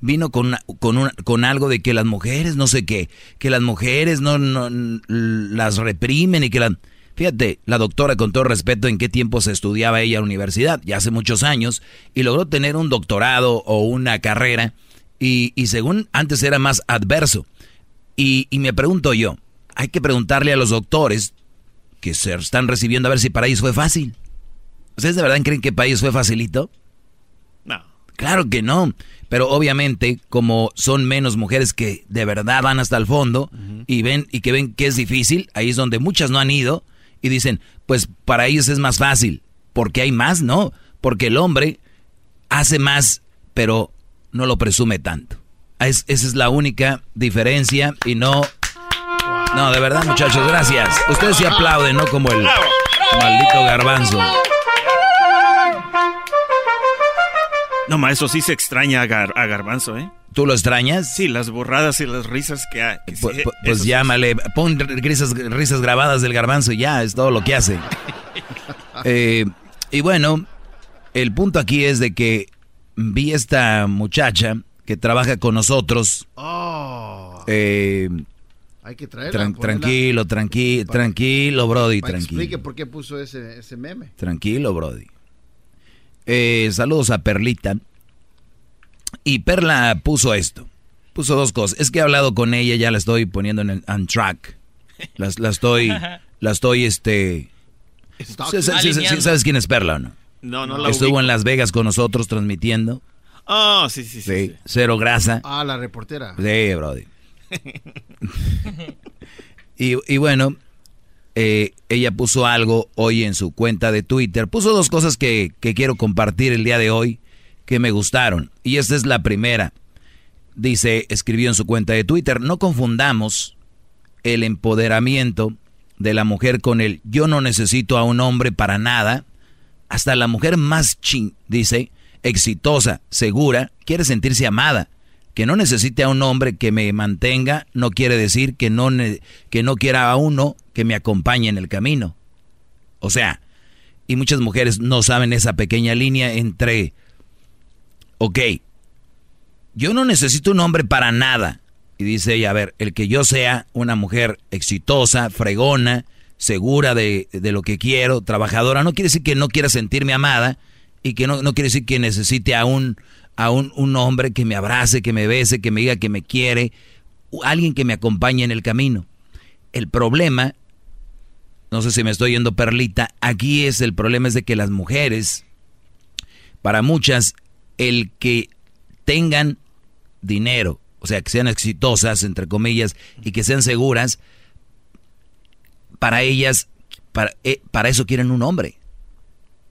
vino con, una- con, una- con algo de que las mujeres no sé qué, que las mujeres no, no las reprimen y que las... Fíjate, la doctora, con todo respeto, en qué tiempo se estudiaba ella en la universidad, ya hace muchos años, y logró tener un doctorado o una carrera, y, y según antes era más adverso. Y, y me pregunto yo, hay que preguntarle a los doctores que se están recibiendo a ver si para ellos fue fácil. ¿Ustedes de verdad creen que para ellos fue facilito? No. Claro que no, pero obviamente como son menos mujeres que de verdad van hasta el fondo y ven y que ven que es difícil, ahí es donde muchas no han ido y dicen, pues para ellos es más fácil, porque hay más, no, porque el hombre hace más, pero no lo presume tanto. Es- esa es la única diferencia y no no, de verdad, muchachos, gracias. Ustedes sí aplauden, no como el maldito garbanzo. No, maestro, sí se extraña a, Gar- a Garbanzo, ¿eh? ¿Tú lo extrañas? Sí, las borradas y las risas que hay. que sí, Pues, pues- pues llámale, pon risas, risas grabadas del garbanzo y ya, es todo lo que hace. Eh, y bueno, el punto aquí es de que vi esta muchacha que trabaja con nosotros. Oh, eh, hay que traerla. tran- tranquilo, tranquilo, tranquilo, Brody, para tranquilo. explique por qué puso ese, ese meme. Tranquilo, Brody. Eh, saludos a Perlita. Y Perla puso esto. Puso dos cosas. Es que he hablado con ella, ya la estoy poniendo en el on track. Las- La, estoy, la estoy, este... Sí, sí, ¿Sabes quién es Perla o no? No, no la Estuvo ubico. en Las Vegas con nosotros transmitiendo. Oh, sí, sí, sí. Sí, cero grasa. Ah, la reportera. Sí, Brody. Y, y bueno, eh, ella puso algo hoy en su cuenta de Twitter. Puso dos cosas que, que quiero compartir el día de hoy que me gustaron. Y esta es la primera. Dice, escribió en su cuenta de Twitter, no confundamos el empoderamiento de la mujer con el yo no necesito a un hombre para nada. Hasta la mujer más chin, dice, exitosa, segura, quiere sentirse amada. Que no necesite a un hombre que me mantenga no quiere decir que no, que no quiera a uno que me acompañe en el camino. O sea, y muchas mujeres no saben esa pequeña línea entre, ok, yo no necesito un hombre para nada. Y dice ella, a ver, el que yo sea una mujer exitosa, fregona, segura de, de lo que quiero, trabajadora, no quiere decir que no quiera sentirme amada y que no, no quiere decir que necesite a un, a un, un hombre que me abrace, que me bese, que me diga que me quiere, alguien que me acompañe en el camino. El problema, no sé si me estoy yendo perlita, aquí es el problema es de que las mujeres, para muchas, el que tengan dinero, o sea, que sean exitosas, entre comillas, y que sean seguras, para ellas, para, eh, para eso quieren un hombre.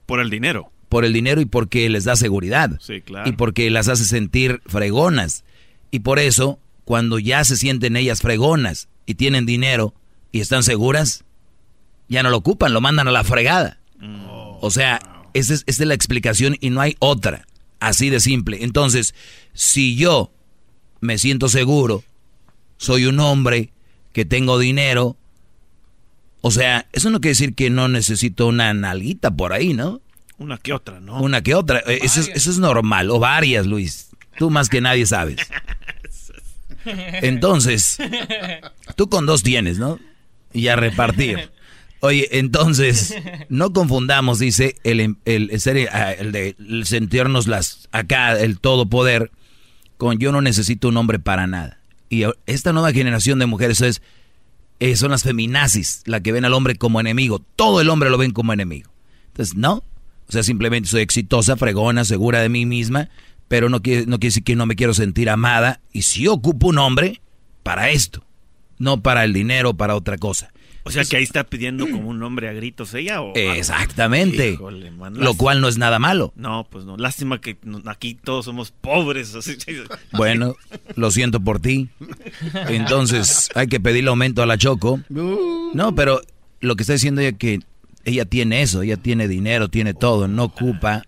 Por el dinero. Por el dinero y porque les da seguridad. Sí, claro. Y porque las hace sentir fregonas. Y por eso, cuando ya se sienten ellas fregonas y tienen dinero y están seguras, ya no lo ocupan, lo mandan a la fregada. O sea, esa es, esa es la explicación y no hay otra. Así de simple. Entonces, si yo me siento seguro, soy un hombre que tengo dinero, o sea, eso no quiere decir que no necesito una nalguita por ahí, ¿no? Una que otra, ¿no? Una que otra. Eh, Eso es, eso es normal. O varias, Luis. Tú más que nadie sabes. Entonces, tú con dos tienes, ¿no? Y a repartir. Oye, entonces, no confundamos, dice, el, el, el ser- ah, el de el sentirnos las, acá, el todopoder, con yo no necesito un hombre para nada. Y esta nueva generación de mujeres es, eh, son las feminazis, la que ven al hombre como enemigo. Todo el hombre lo ven como enemigo. Entonces, no. O sea, simplemente soy exitosa, fregona, segura de mí misma, pero no quiere, no quiere decir que no me quiero sentir amada. Y si ocupo un hombre, para esto, no para el dinero, para otra cosa. O sea que ahí está pidiendo como un hombre a gritos ella o Exactamente. Híjole, man, Lo cual no es nada malo. No, pues no. Lástima que aquí todos somos pobres. así- Bueno, lo siento por ti. Entonces, hay que pedirle aumento a la Choco. No, pero lo que está diciendo ella que ella tiene eso, ella tiene dinero, tiene todo, no ocupa.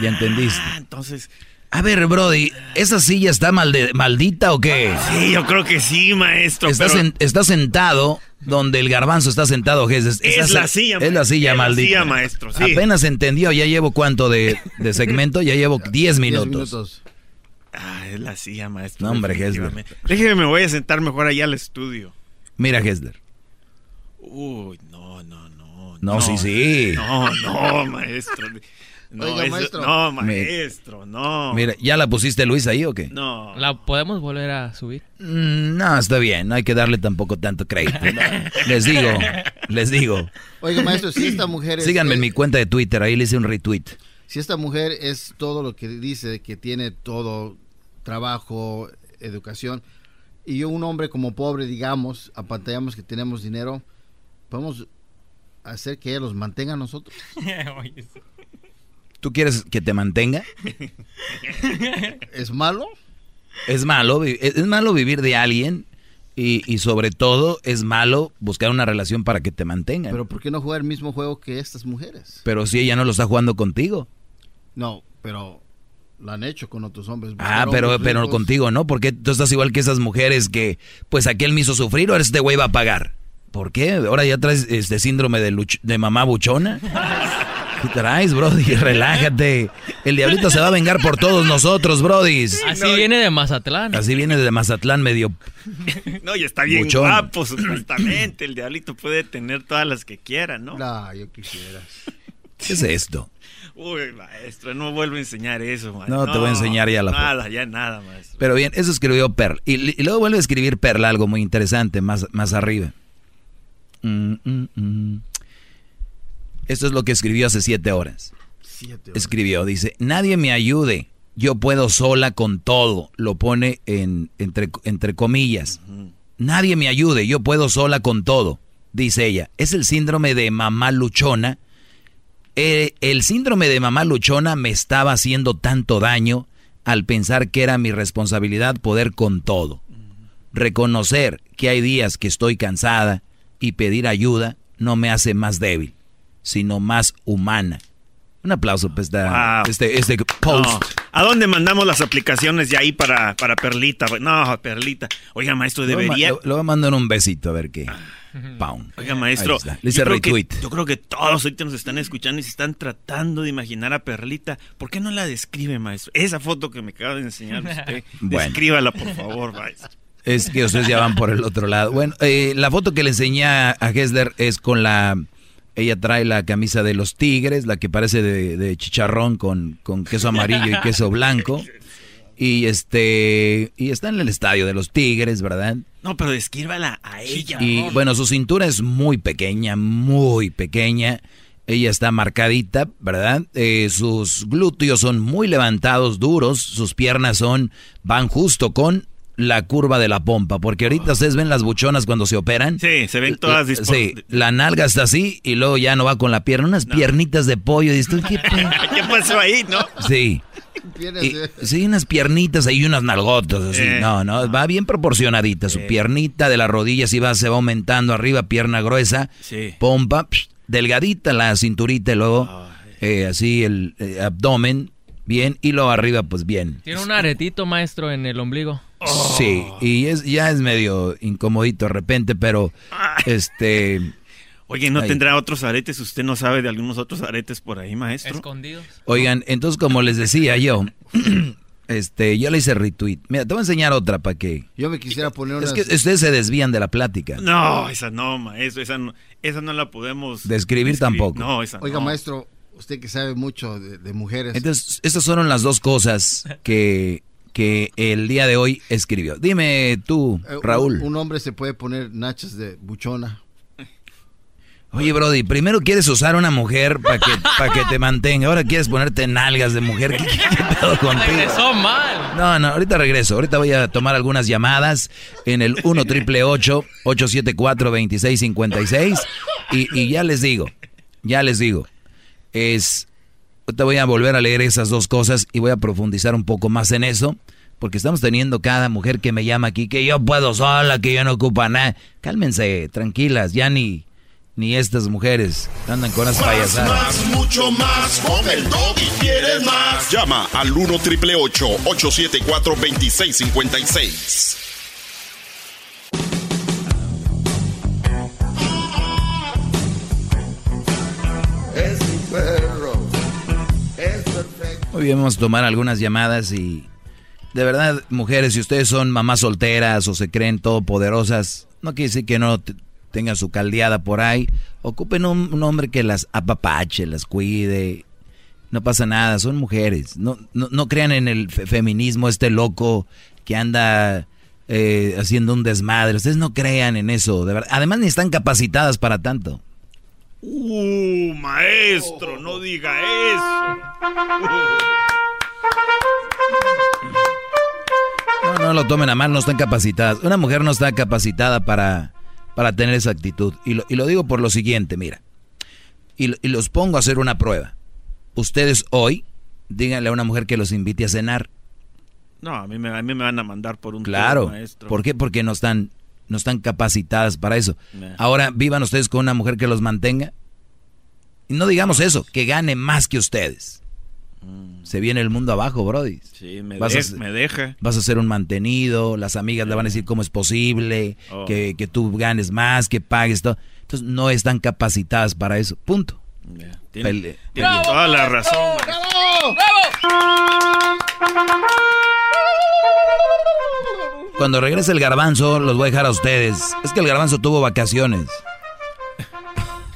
¿Ya entendiste? entonces. A ver, Brody, ¿esa silla está malde- maldita o qué? Sí, yo creo que sí, maestro. Está, pero- sen- está sentado donde el garbanzo está sentado, Jesús. Es Esa la silla, Es la silla es la maldita. silla, maestro, sí. Apenas entendió, ya llevo cuánto de, de segmento, ya llevo 10 minutos. Ah, es la silla, maestro. No, hombre, definitivamente. Déjeme, me voy a sentar mejor allá al estudio. Mira, Hesler. Uy, no. No, sí, sí. No, no, maestro. No, Oiga, eso- maestro. no, maestro, no. Mira, ¿ya la pusiste Luis ahí o qué? No. ¿La podemos volver a subir? Mm, No, está bien, no hay que darle tampoco tanto crédito. Les digo, les digo. Oiga, maestro, si esta mujer es... Síganme en eh, mi cuenta de Twitter, ahí le hice un retweet. Si esta mujer es todo lo que dice, que tiene todo, trabajo, educación, y yo un hombre como pobre, digamos, apantallamos que tenemos dinero, podemos hacer que ella los mantenga a nosotros. ¿Tú quieres que te mantenga? ¿Es malo? Es malo, es malo vivir de alguien y, y sobre todo es malo buscar una relación para que te mantengan. Pero ¿por qué no jugar el mismo juego que estas mujeres? Pero si ella no lo está jugando contigo. No, pero lo han hecho con otros hombres. Ah, pero, hombres pero contigo, ¿no? Porque tú estás igual que esas mujeres que, pues aquel me hizo sufrir, ahora este güey va a pagar. ¿Por qué? ¿Ahora ya traes este síndrome de, luch- de mamá buchona? ¿Qué traes, Brody? Relájate. El diablito se va a vengar por todos nosotros, Brody. Así viene de Mazatlán. Así viene de Mazatlán medio... No, y está bien Buchón. guapo, supuestamente. El diablito puede tener todas las que quiera, ¿no? No, yo quisiera. ¿Qué es esto? Uy, maestro, no vuelvo a enseñar eso, maestro. No, te voy a enseñar ya la. Nada, ya nada, maestro. Pero bien, eso escribió Perl. Y, y luego vuelve a escribir Perl algo muy interesante más, más arriba. Mm, mm, mm. Esto es lo que escribió hace siete horas. Siete Escribió, dice, nadie me ayude, yo puedo sola con todo. Lo pone en, entre, entre comillas. Nadie me ayude, yo puedo sola con todo, dice ella. Es el síndrome de mamá luchona. Eh, el síndrome de mamá luchona me estaba haciendo tanto daño al pensar que era mi responsabilidad poder con todo. Reconocer que hay días que estoy cansada y pedir ayuda no me hace más débil, sino más humana. Un aplauso para Wow. este, este post. No. ¿A dónde mandamos las aplicaciones de ahí para, para Perlita? No, Perlita. Oiga, maestro, debería... Lo, lo voy a mandar un besito a ver qué. Pound. Oiga, maestro. Le hice yo, creo que, yo creo que todos ahorita nos están escuchando y se están tratando de imaginar a Perlita. ¿Por qué no la describe, maestro? Esa foto que me acaba de enseñar usted, Bueno. descríbala, por favor, maestro. Es que ustedes ya van por el otro lado. Bueno, eh, la foto que le enseñé a Hesler es con la... Ella trae la camisa de los tigres, la que parece de, de chicharrón con, con queso amarillo y queso blanco. Y este y está en el estadio de los Tigres, ¿verdad? No, pero descríbala a ella. Y no. bueno, su cintura es muy pequeña, muy pequeña. Ella está marcadita, ¿verdad? Eh, sus glúteos son muy levantados, duros. Sus piernas son, van justo con la curva de la pompa. Porque ahorita ustedes ven las buchonas cuando se operan. Sí, se ven todas Sí, la nalga está así y luego ya no va con la pierna. Unas piernitas de pollo. Dices tú, ¿qué ¿Qué pasó ahí, no? Sí. Y- sí, unas piernitas ahí, unas nalgotas así. Eh. No, no, va bien proporcionadita. Su piernita de la rodilla sí va, se va aumentando arriba, pierna gruesa, Sí. pompa, psh, delgadita la cinturita y luego eh, así el eh, abdomen, bien, y luego arriba, pues bien. Tiene un aretito, maestro, en el ombligo. Sí, y es, ya es medio incomodito de repente, pero este... Oye, ¿no Ahí. tendrá otros aretes? ¿Usted no sabe de algunos otros aretes por ahí, maestro? Escondidos. Oigan, entonces como les decía yo, este, yo le hice retweet. Mira, te voy a enseñar otra para que... Yo me quisiera poner Es unas... que ustedes se desvían de la plática. No, esa no, maestro. Esa no, esa no la podemos... Describir tampoco. No, esa Oiga, no. maestro, usted que sabe mucho de, de mujeres. Entonces, estas fueron las dos cosas que, que el día de hoy escribió. Dime tú, Eh, un- Raúl. Un, hombre se puede poner nachas de buchona. Oye, Brody, primero quieres usar una mujer para que, para que te mantenga. Ahora quieres ponerte nalgas de mujer. ¿Qué, qué- qué pedo contigo? Regresó mal. No, no, ahorita regreso. Ahorita voy a tomar algunas llamadas en el 1 triple 874 2656 y, y ya les digo, ya les digo, es, ahorita voy a volver a leer esas dos cosas y voy a profundizar un poco más en eso, porque estamos teniendo cada mujer que me llama aquí que yo puedo sola, que yo no ocupa nada. Cálmense, tranquilas, ya ni, ni estas mujeres andan con las Más, payasadas. más, mucho más. Con el y quieres más. Llama al 1 triple 874 2656. Muy vamos a tomar algunas llamadas y de verdad, mujeres, si ustedes son mamás solteras o se creen todopoderosas, no quiere decir que no te- tengan su caldeada por ahí. Ocupen un, hombre que las apapache, las cuide. No pasa nada, son mujeres. No, no, no crean en el fe- feminismo, este loco que anda eh, haciendo un desmadre. Ustedes no crean en eso. Además, ni están capacitadas para tanto. Uh, maestro, no diga eso. No, no lo tomen a mal, no están capacitadas. Una mujer no está capacitada para, para tener esa actitud. Y lo, y lo digo por lo siguiente, mira. Y, y los pongo a hacer una prueba. Ustedes hoy, díganle a una mujer que los invite a cenar. No, a mí, me, a mí me van a mandar por un Claro. maestro. ¿Por qué? Porque no están, no están capacitadas para eso. Ahora vivan ustedes con una mujer que los mantenga. Y no digamos eso, que gane más que ustedes. Se viene el mundo abajo, Brody. Sí, me, Vas a de- me deja. Vas a ser un mantenido, las amigas le van a decir cómo es posible, Oh. que, que tú ganes más, que pagues todo. Entonces no están capacitadas para eso. Punto. Tiene, Pele- tiene toda la razón. Cuando regrese el garbanzo, los voy a dejar a ustedes. Es que el garbanzo tuvo vacaciones.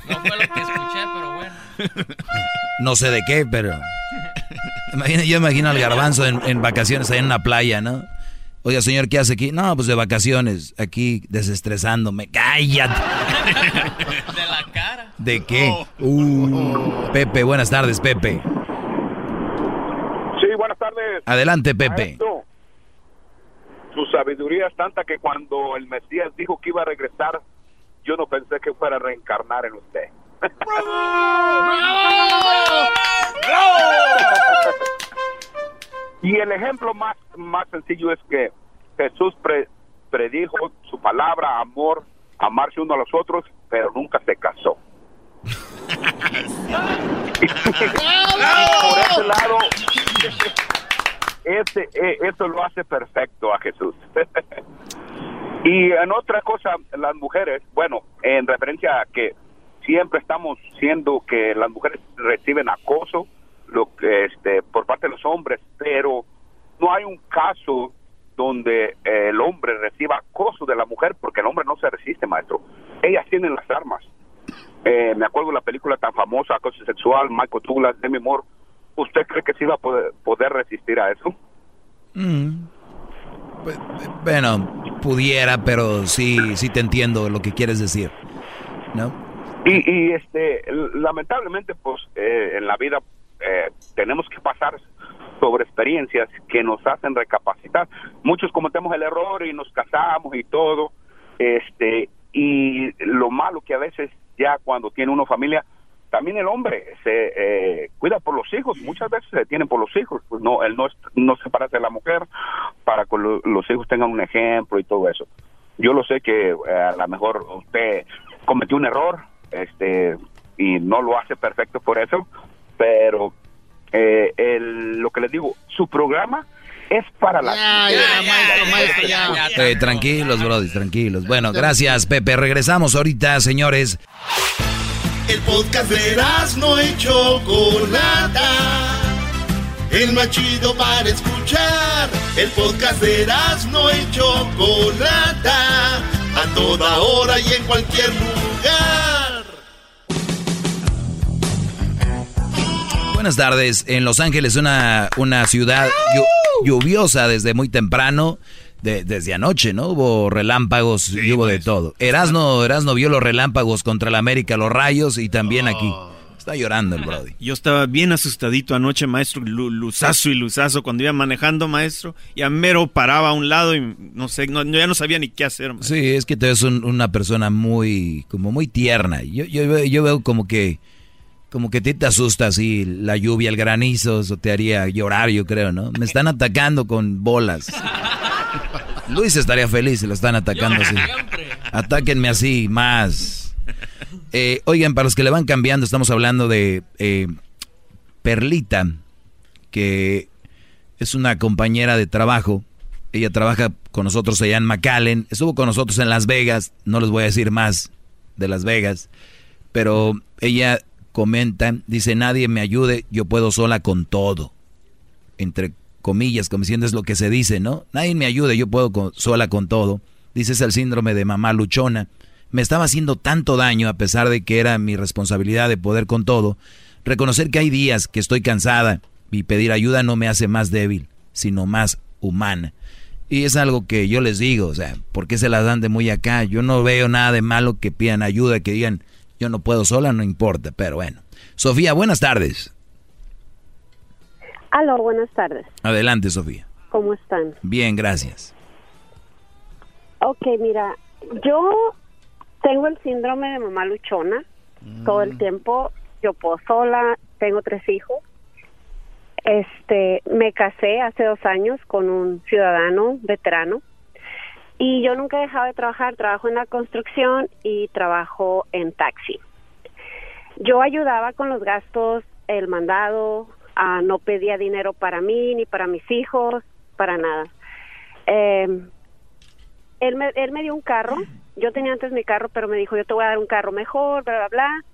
No fue lo que escuché, pero bueno. No sé de qué, pero... Imagina- yo imagino al garbanzo en, en vacaciones ahí en una playa, ¿no? Oiga, señor, ¿qué hace aquí? No, pues de vacaciones, aquí desestresándome. ¡Cállate! De la cara. ¿De qué? Uh, Pepe, buenas tardes, Pepe. Sí, buenas tardes. Adelante, Pepe. Maestro, su sabiduría es tanta que cuando el Mesías dijo que iba a regresar, yo no pensé que fuera a reencarnar en usted. y el ejemplo más, más sencillo es que Jesús pre- predijo su palabra, amor, amarse uno a los otros, pero nunca se casó. y por ese lado, ese, eh, eso lo hace perfecto a Jesús. y en otra cosa, las mujeres, bueno, en referencia a que siempre estamos siendo que las mujeres reciben acoso lo que este por parte de los hombres, pero no hay un caso donde eh, el hombre reciba acoso de la mujer, porque el hombre no se resiste, maestro. Ellas tienen las armas. Eh, me acuerdo de la película tan famosa, Acoso Sexual, Michael Douglas, Demi Moore. ¿Usted cree que sí va a poder, poder resistir a eso? Mm. Pues, Bueno, pudiera, pero sí, sí te entiendo lo que quieres decir. ¿No? Y, y este, lamentablemente, pues eh, en la vida eh, tenemos que pasar sobre experiencias que nos hacen recapacitar. Muchos cometemos el error y nos casamos y todo, este, y lo malo que a veces ya cuando tiene uno familia, también el hombre se eh, cuida por los hijos, muchas veces se detienen por los hijos, pues no, él no, no se parece de la mujer para que lo- los hijos tengan un ejemplo y todo eso. Yo lo sé que eh, a lo mejor usted cometió un error, este, y no lo hace perfecto por eso, pero eh, el- lo que les digo, su programa es para la Eh, tranquilos, brody, tranquilos. Bueno, gracias, Pepe. Regresamos ahorita, señores. El podcast de no y Chocolata. El más chido para escuchar. El podcast de no y Chocolata. A toda hora y en cualquier lugar. Buenas tardes. En Los Ángeles, una, una ciudad llu- lluviosa desde muy temprano, de- desde anoche, ¿no? Hubo relámpagos y hubo de todo. Erasno, Erasno vio los relámpagos contra el América, los rayos y también aquí. Está llorando el Brody. Yo estaba bien asustadito anoche, maestro, lu- luzazo y luzazo cuando iba manejando, maestro, y a mero paraba a un lado y no sé, no, ya no sabía ni qué hacer. maestro. Sí, es que tú eres un- una persona muy, como muy tierna. Yo, yo, veo- yo veo como que, como que ti te asusta así la lluvia, el granizo, eso te haría llorar, yo creo, ¿no? Me están atacando con bolas. Luis estaría feliz si lo están atacando así. Atáquenme así, más. Eh, oigan, para los que le van cambiando, estamos hablando de eh, Perlita, que es una compañera de trabajo. Ella trabaja con nosotros allá en McAllen. Estuvo con nosotros en Las Vegas. No les voy a decir más de Las Vegas. Pero ella comenta, dice, nadie me ayude, yo puedo sola con todo. Entre comillas, como diciendo es lo que se dice, ¿no? Nadie me ayude, yo puedo con- sola con todo. Dice, es el síndrome de mamá luchona. Me estaba haciendo tanto daño a pesar de que era mi responsabilidad de poder con todo. Reconocer que hay días que estoy cansada y pedir ayuda no me hace más débil, sino más humana. Y es algo que yo les digo, o sea, ¿por qué se las dan de muy acá? Yo no veo nada de malo que pidan ayuda, que digan, yo no puedo sola, no importa, pero bueno. Sofía, buenas tardes. Aló, buenas tardes. Adelante, Sofía. ¿Cómo están? Bien, gracias. Ok, mira, yo tengo el síndrome de mamá luchona. Todo el tiempo yo puedo sola, tengo tres hijos. Este, me casé hace dos años con un ciudadano veterano y yo nunca he dejado de trabajar. Trabajo en la construcción y trabajo en taxi. Yo ayudaba con los gastos, el mandado, ah, no pedía dinero para mí ni para mis hijos, para nada. Eh, él, me, él me dio un carro, yo tenía antes mi carro, pero me dijo, yo te voy a dar un carro mejor, bla, bla, bla,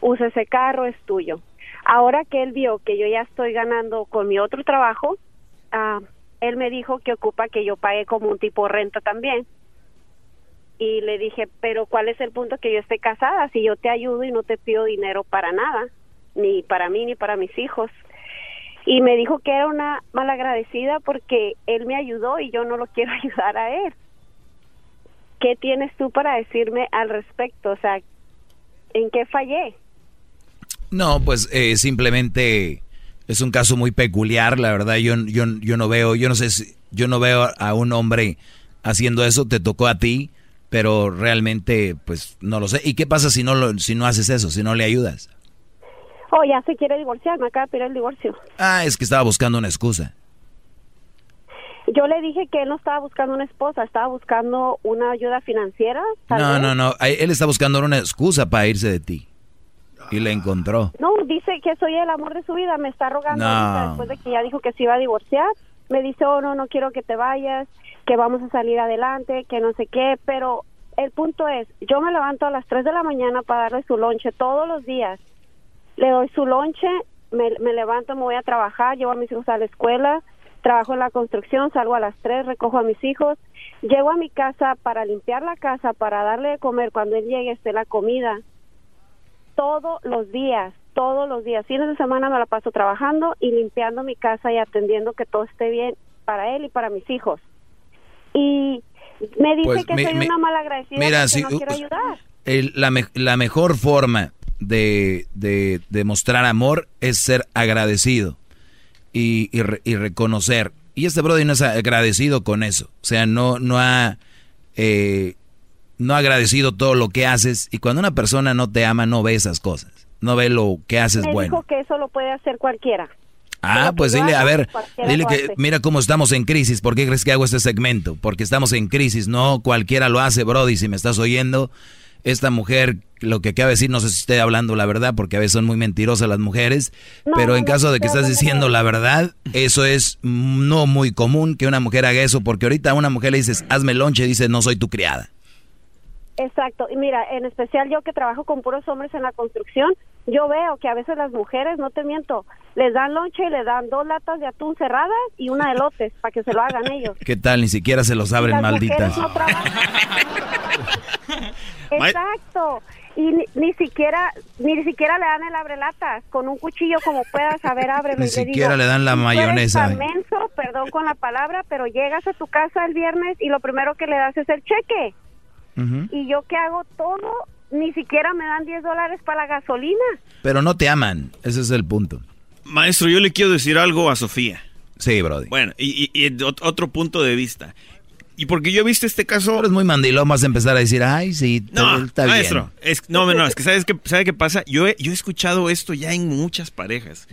usa ese carro, es tuyo. Ahora que él vio que yo ya estoy ganando con mi otro trabajo, ah, él me dijo que ocupa que yo pague como un tipo renta también. Y le dije, pero ¿cuál es el punto que yo esté casada? Si yo te ayudo y no te pido dinero para nada, ni para mí ni para mis hijos. Y me dijo que era una malagradecida porque él me ayudó y yo no lo quiero ayudar a él. ¿Qué tienes tú para decirme al respecto? O sea, ¿en qué fallé? No, pues eh, simplemente es un caso muy peculiar, la verdad. Yo, yo, yo no veo, yo no sé si, yo no veo a un hombre haciendo eso. Te tocó a ti, pero realmente, pues no lo sé. ¿Y qué pasa si no lo, si no haces eso, si no le ayudas? Oh, ya se quiere divorciar, me acaba de pedir el divorcio. Ah, es que estaba buscando una excusa. Yo le dije que él no estaba buscando una esposa, estaba buscando una ayuda financiera. No, vez. no, no. Él está buscando una excusa para irse de ti. Y la encontró. No, dice que soy el amor de su vida, me está rogando No. después de que ya dijo que se iba a divorciar. Me dice, oh, no, no quiero que te vayas, que vamos a salir adelante, que no sé qué, pero el punto es, yo me levanto a las 3 de la mañana para darle su lonche todos los días. Le doy su lonche, me, me levanto, me voy a trabajar, llevo a mis hijos a la escuela, trabajo en la construcción, salgo a las 3, recojo a mis hijos, llego a mi casa para limpiar la casa, para darle de comer, cuando él llegue esté la comida, todos los días, todos los días, fines de semana me la paso trabajando y limpiando mi casa y atendiendo que todo esté bien para él y para mis hijos. Y me dice Pues, que soy una mala agradecida mira, porque si- no quiero ayudar. El- la, me- la mejor forma de, de, de mostrar amor es ser agradecido y, y re- y reconocer. Y este brother no es agradecido con eso. O sea, no, no ha eh, no ha agradecido todo lo que haces. Y cuando una persona no te ama, no ve esas cosas. No ve lo que haces me bueno. dijo que eso lo puede hacer cualquiera. Ah, pues dile, a ver, dile que mira cómo estamos en crisis. ¿Por qué crees que hago este segmento? Porque estamos en crisis. No cualquiera lo hace, Brody. Si me estás oyendo, esta mujer, lo que acaba de decir, no sé si estoy hablando la verdad, porque a veces son muy mentirosas las mujeres. No, pero no, en caso de que estás diciendo la verdad, eso es no muy común que una mujer haga eso. Porque ahorita a una mujer le dices, hazme lonche, y dice, no soy tu criada. Exacto, y mira, en especial yo que trabajo con puros hombres en la construcción, yo veo que a veces las mujeres, no te miento, les dan lonche y le dan dos latas de atún cerradas y una de lotes para que se lo hagan ellos. ¿Qué tal? Ni siquiera se los abren, malditas. no Exacto. Y ni, ni siquiera ni siquiera le dan el abrelatas con un cuchillo como puedas saber ábreme. Ni siquiera digo, le dan la "Tú eres mayonesa". menso, perdón con la palabra, pero llegas a tu casa el viernes y lo primero que le das es el cheque. Y yo que hago todo, ni siquiera me dan 10 dólares para la gasolina. Pero no te aman. Ese es el punto. Maestro, yo le quiero decir algo a Sofía. Sí, Brody. Bueno, y, y- y ot- otro punto de vista. Y porque yo he visto este caso... Eres muy mandilón, vas a empezar a decir, ay, sí, No, está bien. maestro, es, no, no, es que ¿sabes qué, ¿sabe qué pasa? Yo he, yo he escuchado esto ya en muchas parejas.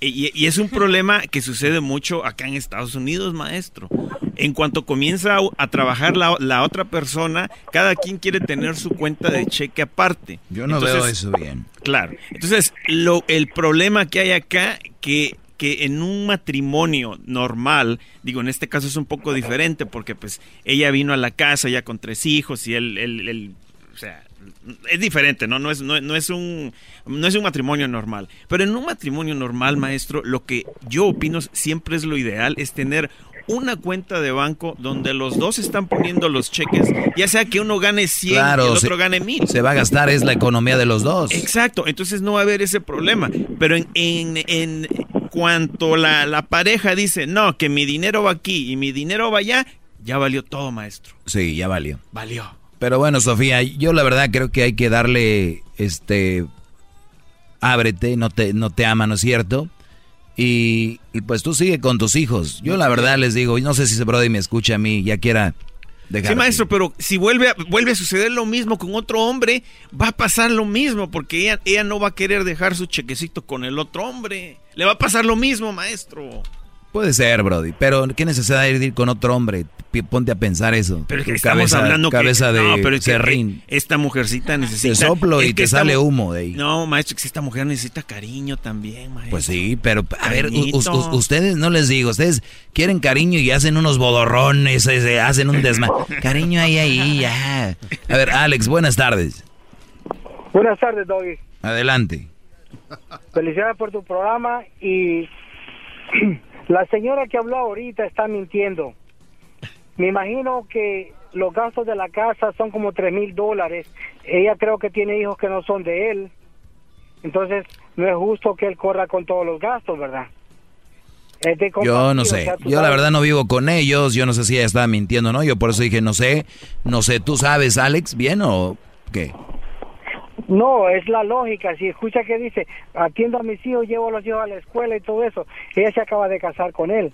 Y, y es un problema que sucede mucho acá en Estados Unidos, maestro. En cuanto comienza a, a trabajar la, la otra persona, cada quien quiere tener su cuenta de cheque aparte. Yo no veo eso bien. Claro. Entonces, lo, el problema que hay acá, que, que en un matrimonio normal, digo, en este caso es un poco diferente, porque pues ella vino a la casa ya con tres hijos y él, él- él, o sea, es diferente, ¿no? No es, no, no es un, no es un matrimonio normal. Pero en un matrimonio normal, maestro, lo que yo opino siempre es lo ideal, es tener una cuenta de banco donde los dos están poniendo los cheques, ya sea que uno gane 100 y el Claro, otro se, gane 1000. se va a gastar, es la economía de los dos. Exacto, entonces no va a haber ese problema. Pero en, en, en cuanto la, la pareja dice, no, que mi dinero va aquí y mi dinero va allá, ya valió todo, maestro. Sí, ya valió. Valió. Pero bueno, Sofía, yo la verdad creo que hay que darle, este, ábrete, no te, no te ama, ¿no es cierto? Y, y pues tú sigue con tus hijos. Yo la verdad les digo, y no sé si ese brody me escucha a mí, ya quiera dejar. Sí, maestro, pero si vuelve a, vuelve a suceder lo mismo con otro hombre, va a pasar lo mismo, porque ella, ella no va a querer dejar su chequecito con el otro hombre. Le va a pasar lo mismo, maestro. Puede ser, Brody, pero ¿qué necesidad hay de ir con otro hombre? Ponte a pensar eso. Pero es que estamos cabeza- hablando cabeza que, de no, pero es que serrín. esta mujercita necesita Te soplo y que te esta sale humo de ahí. No, maestro, que esta mujer necesita cariño también, maestro. Pues sí, pero a ver, u- u- ustedes no les digo, ustedes quieren cariño y hacen unos bodorrones, eh, se hacen un desma. cariño ahí, ahí, ya. A ver, Alex, buenas tardes. Buenas tardes, Doggy. Adelante. Felicidades por tu programa y la señora que habló ahorita está mintiendo. Me imagino que los gastos de la casa son como tres mil dólares. Ella creo que tiene hijos que no son de él. Entonces, no es justo que él corra con todos los gastos, ¿verdad? Yo no sé. Yo la verdad no vivo con ellos. Yo no sé si ella estaba mintiendo o no. Yo por eso dije, no sé. No sé, ¿tú sabes, Alex, bien o qué? No, es la lógica. Si escucha que dice, atiendo a mis hijos, llevo a los hijos a la escuela y todo eso, ella se acaba de casar con él.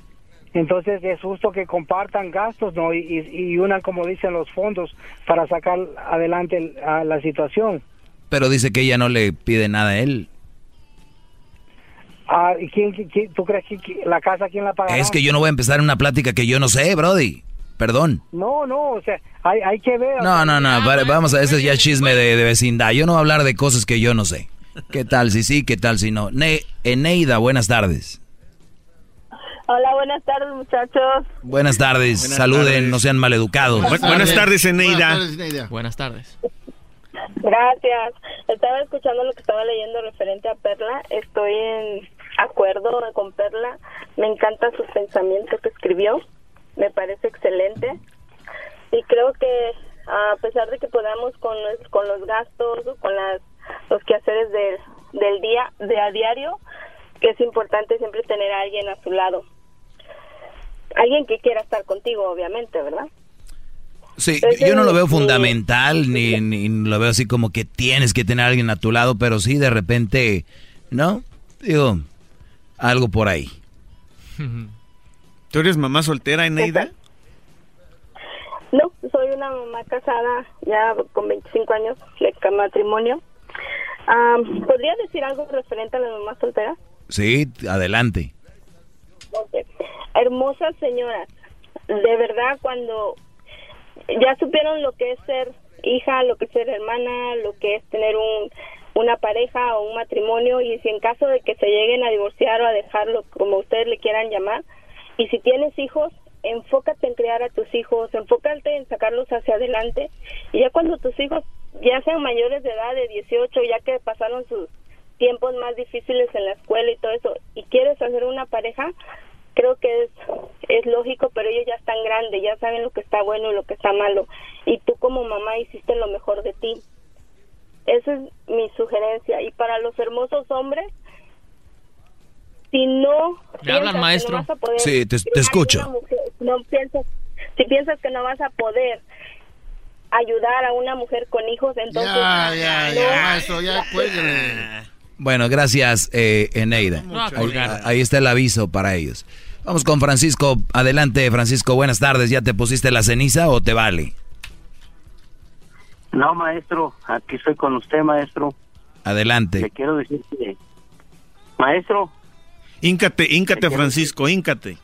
Entonces es justo que compartan gastos, ¿no? Y, y, y unan, como dicen, los fondos para sacar adelante a la situación. Pero dice que ella no le pide nada a él. Ah, ¿y quién, quién- tú crees que la casa quién la pagará? Es que yo no voy a empezar una plática que yo no sé, Brody. Perdón. No, no, o sea, hay, hay que ver. No, no, no, vale, vamos a, ese es ya chisme de, de vecindad. Yo no voy a hablar de cosas que yo no sé. ¿Qué tal si sí, qué tal si no? Ne Eneida, buenas tardes. Hola, buenas tardes, muchachos. Buenas tardes, Buenas saluden, tardes. no sean maleducados. Bu- buenas tardes, Eneida. Buenas tardes. Gracias. Estaba escuchando lo que estaba leyendo referente a Perla. Estoy en acuerdo con Perla. Me encanta sus pensamientos que escribió. Me parece excelente. Y creo que a pesar de que podamos con, con los gastos, con las, los quehaceres del, del día, de a diario, que es importante siempre tener a alguien a su lado. Alguien que quiera estar contigo, obviamente, ¿verdad? Sí, yo no lo veo fundamental, ni, ni lo veo así como que tienes que tener a alguien a tu lado, pero sí de repente, ¿no? Digo, algo por ahí. ¿Tú eres mamá soltera, Eneida? No, soy una mamá casada ya con 25 años de matrimonio. ¿Podría decir algo referente a la mamá soltera? Sí, adelante. Hermosas señoras, de verdad cuando ya supieron lo que es ser hija, lo que es ser hermana, lo que es tener un, una pareja o un matrimonio y si en caso de que se lleguen a divorciar o a dejarlo como ustedes le quieran llamar y si tienes hijos enfócate en criar a tus hijos enfócate en sacarlos hacia adelante y ya cuando tus hijos ya sean mayores de edad de 18 ya que pasaron sus tiempos más difíciles en la escuela y todo eso y quieres hacer una pareja creo que es, es lógico, pero ellos ya están grandes, ya saben lo que está bueno y lo que está malo. Y tú como mamá hiciste lo mejor de ti. Esa es mi sugerencia. Y para los hermosos hombres, si no... ¿Le habla el maestro? No vas a poder sí, te, te escucho. no piensas, si piensas que no vas a poder ayudar a una mujer con hijos, entonces... Ya, ya, ya, maestro, ya, cuélguele. Bueno, gracias, eh, Eneida. ahí, ahí, está el aviso para ellos. Vamos con Francisco. Adelante, Francisco. Buenas tardes. ¿Ya te pusiste la ceniza o te vale? No, maestro. Aquí estoy con usted, maestro. Adelante. Le quiero decir que... Maestro. Íncate, íncate, Francisco, íncate.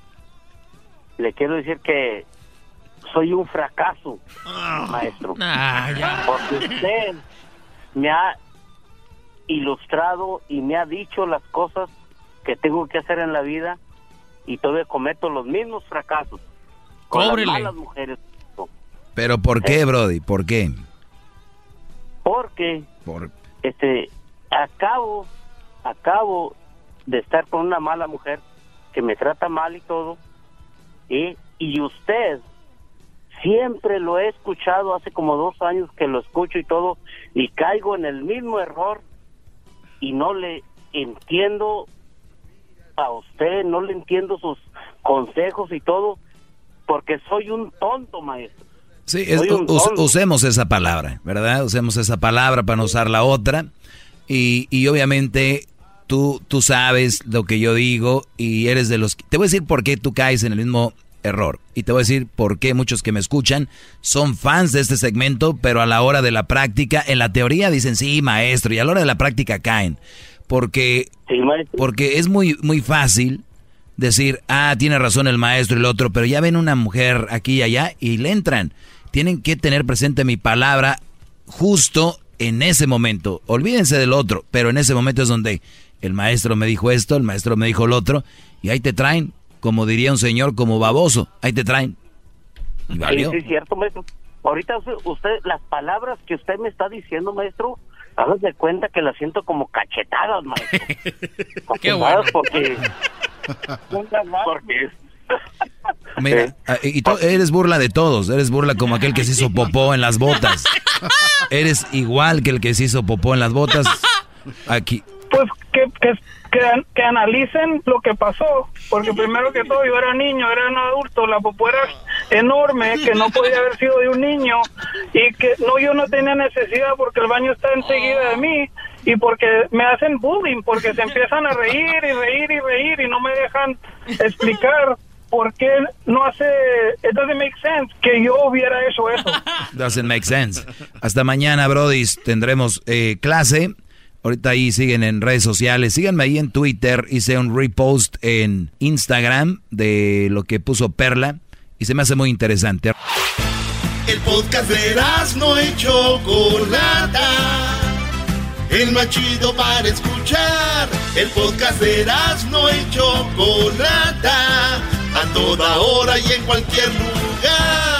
Le quiero decir que soy un fracaso, maestro. Ah, ya. Porque usted me ha ilustrado y me ha dicho las cosas que tengo que hacer en la vida y todavía cometo los mismos fracasos con las malas mujeres. Pero ¿por qué, Eh. Brody? ¿Por qué? Porque Por... este acabo acabo de estar con una mala mujer que me trata mal y todo y, y usted siempre lo he escuchado hace como dos años que lo escucho y todo y caigo en el mismo error y no le entiendo a usted no le entiendo sus consejos y todo porque soy un tonto maestro Sí, es- us- usemos esa palabra, ¿verdad? Usemos esa palabra para no usar la otra. Y, y obviamente tú, tú sabes lo que yo digo y eres de los... Te voy a decir por qué tú caes en el mismo error. Y te voy a decir por qué muchos que me escuchan son fans de este segmento, pero a la hora de la práctica, en la teoría dicen sí, maestro, y a la hora de la práctica caen. Porque, porque es muy, muy fácil decir, ah, tiene razón el maestro y el otro, pero ya ven una mujer aquí y allá y le entran. Tienen que tener presente mi palabra justo en ese momento. Olvídense del otro, pero en ese momento es donde el maestro me dijo esto, el maestro me dijo el otro, y ahí te traen, como diría un señor, como baboso, ahí te traen. Y valió. sí, es cierto, maestro. Ahorita usted- las palabras que usted me está diciendo, maestro, hágase de cuenta que las siento como cachetadas, maestro. Qué bueno. Porque, porque Mira, ah, y tú eres burla de todos, eres burla como aquel que se hizo popó en las botas. Eres igual que el que se hizo popó en las botas. Aquí. Pues que, que, que, analicen lo que pasó, porque primero que todo yo era niño, era un adulto, la popó era enorme, que no podía haber sido de un niño, y que no yo no tenía necesidad porque el baño está enseguida de mí, y porque me hacen bullying, porque se empiezan a reír y reír y reír y no me dejan explicar por qué no hace, it doesn't make sense que yo hubiera hecho eso. Doesn't make sense. Hasta mañana, Brody, tendremos eh, clase. Ahorita ahí siguen en redes sociales. Síganme ahí en Twitter. Hice un repost en Instagram de lo que puso Perla. Y se me hace muy interesante. El podcast de no y Chocolata. El más chido para escuchar. El podcast de no y Chocolata. A toda hora y en cualquier lugar.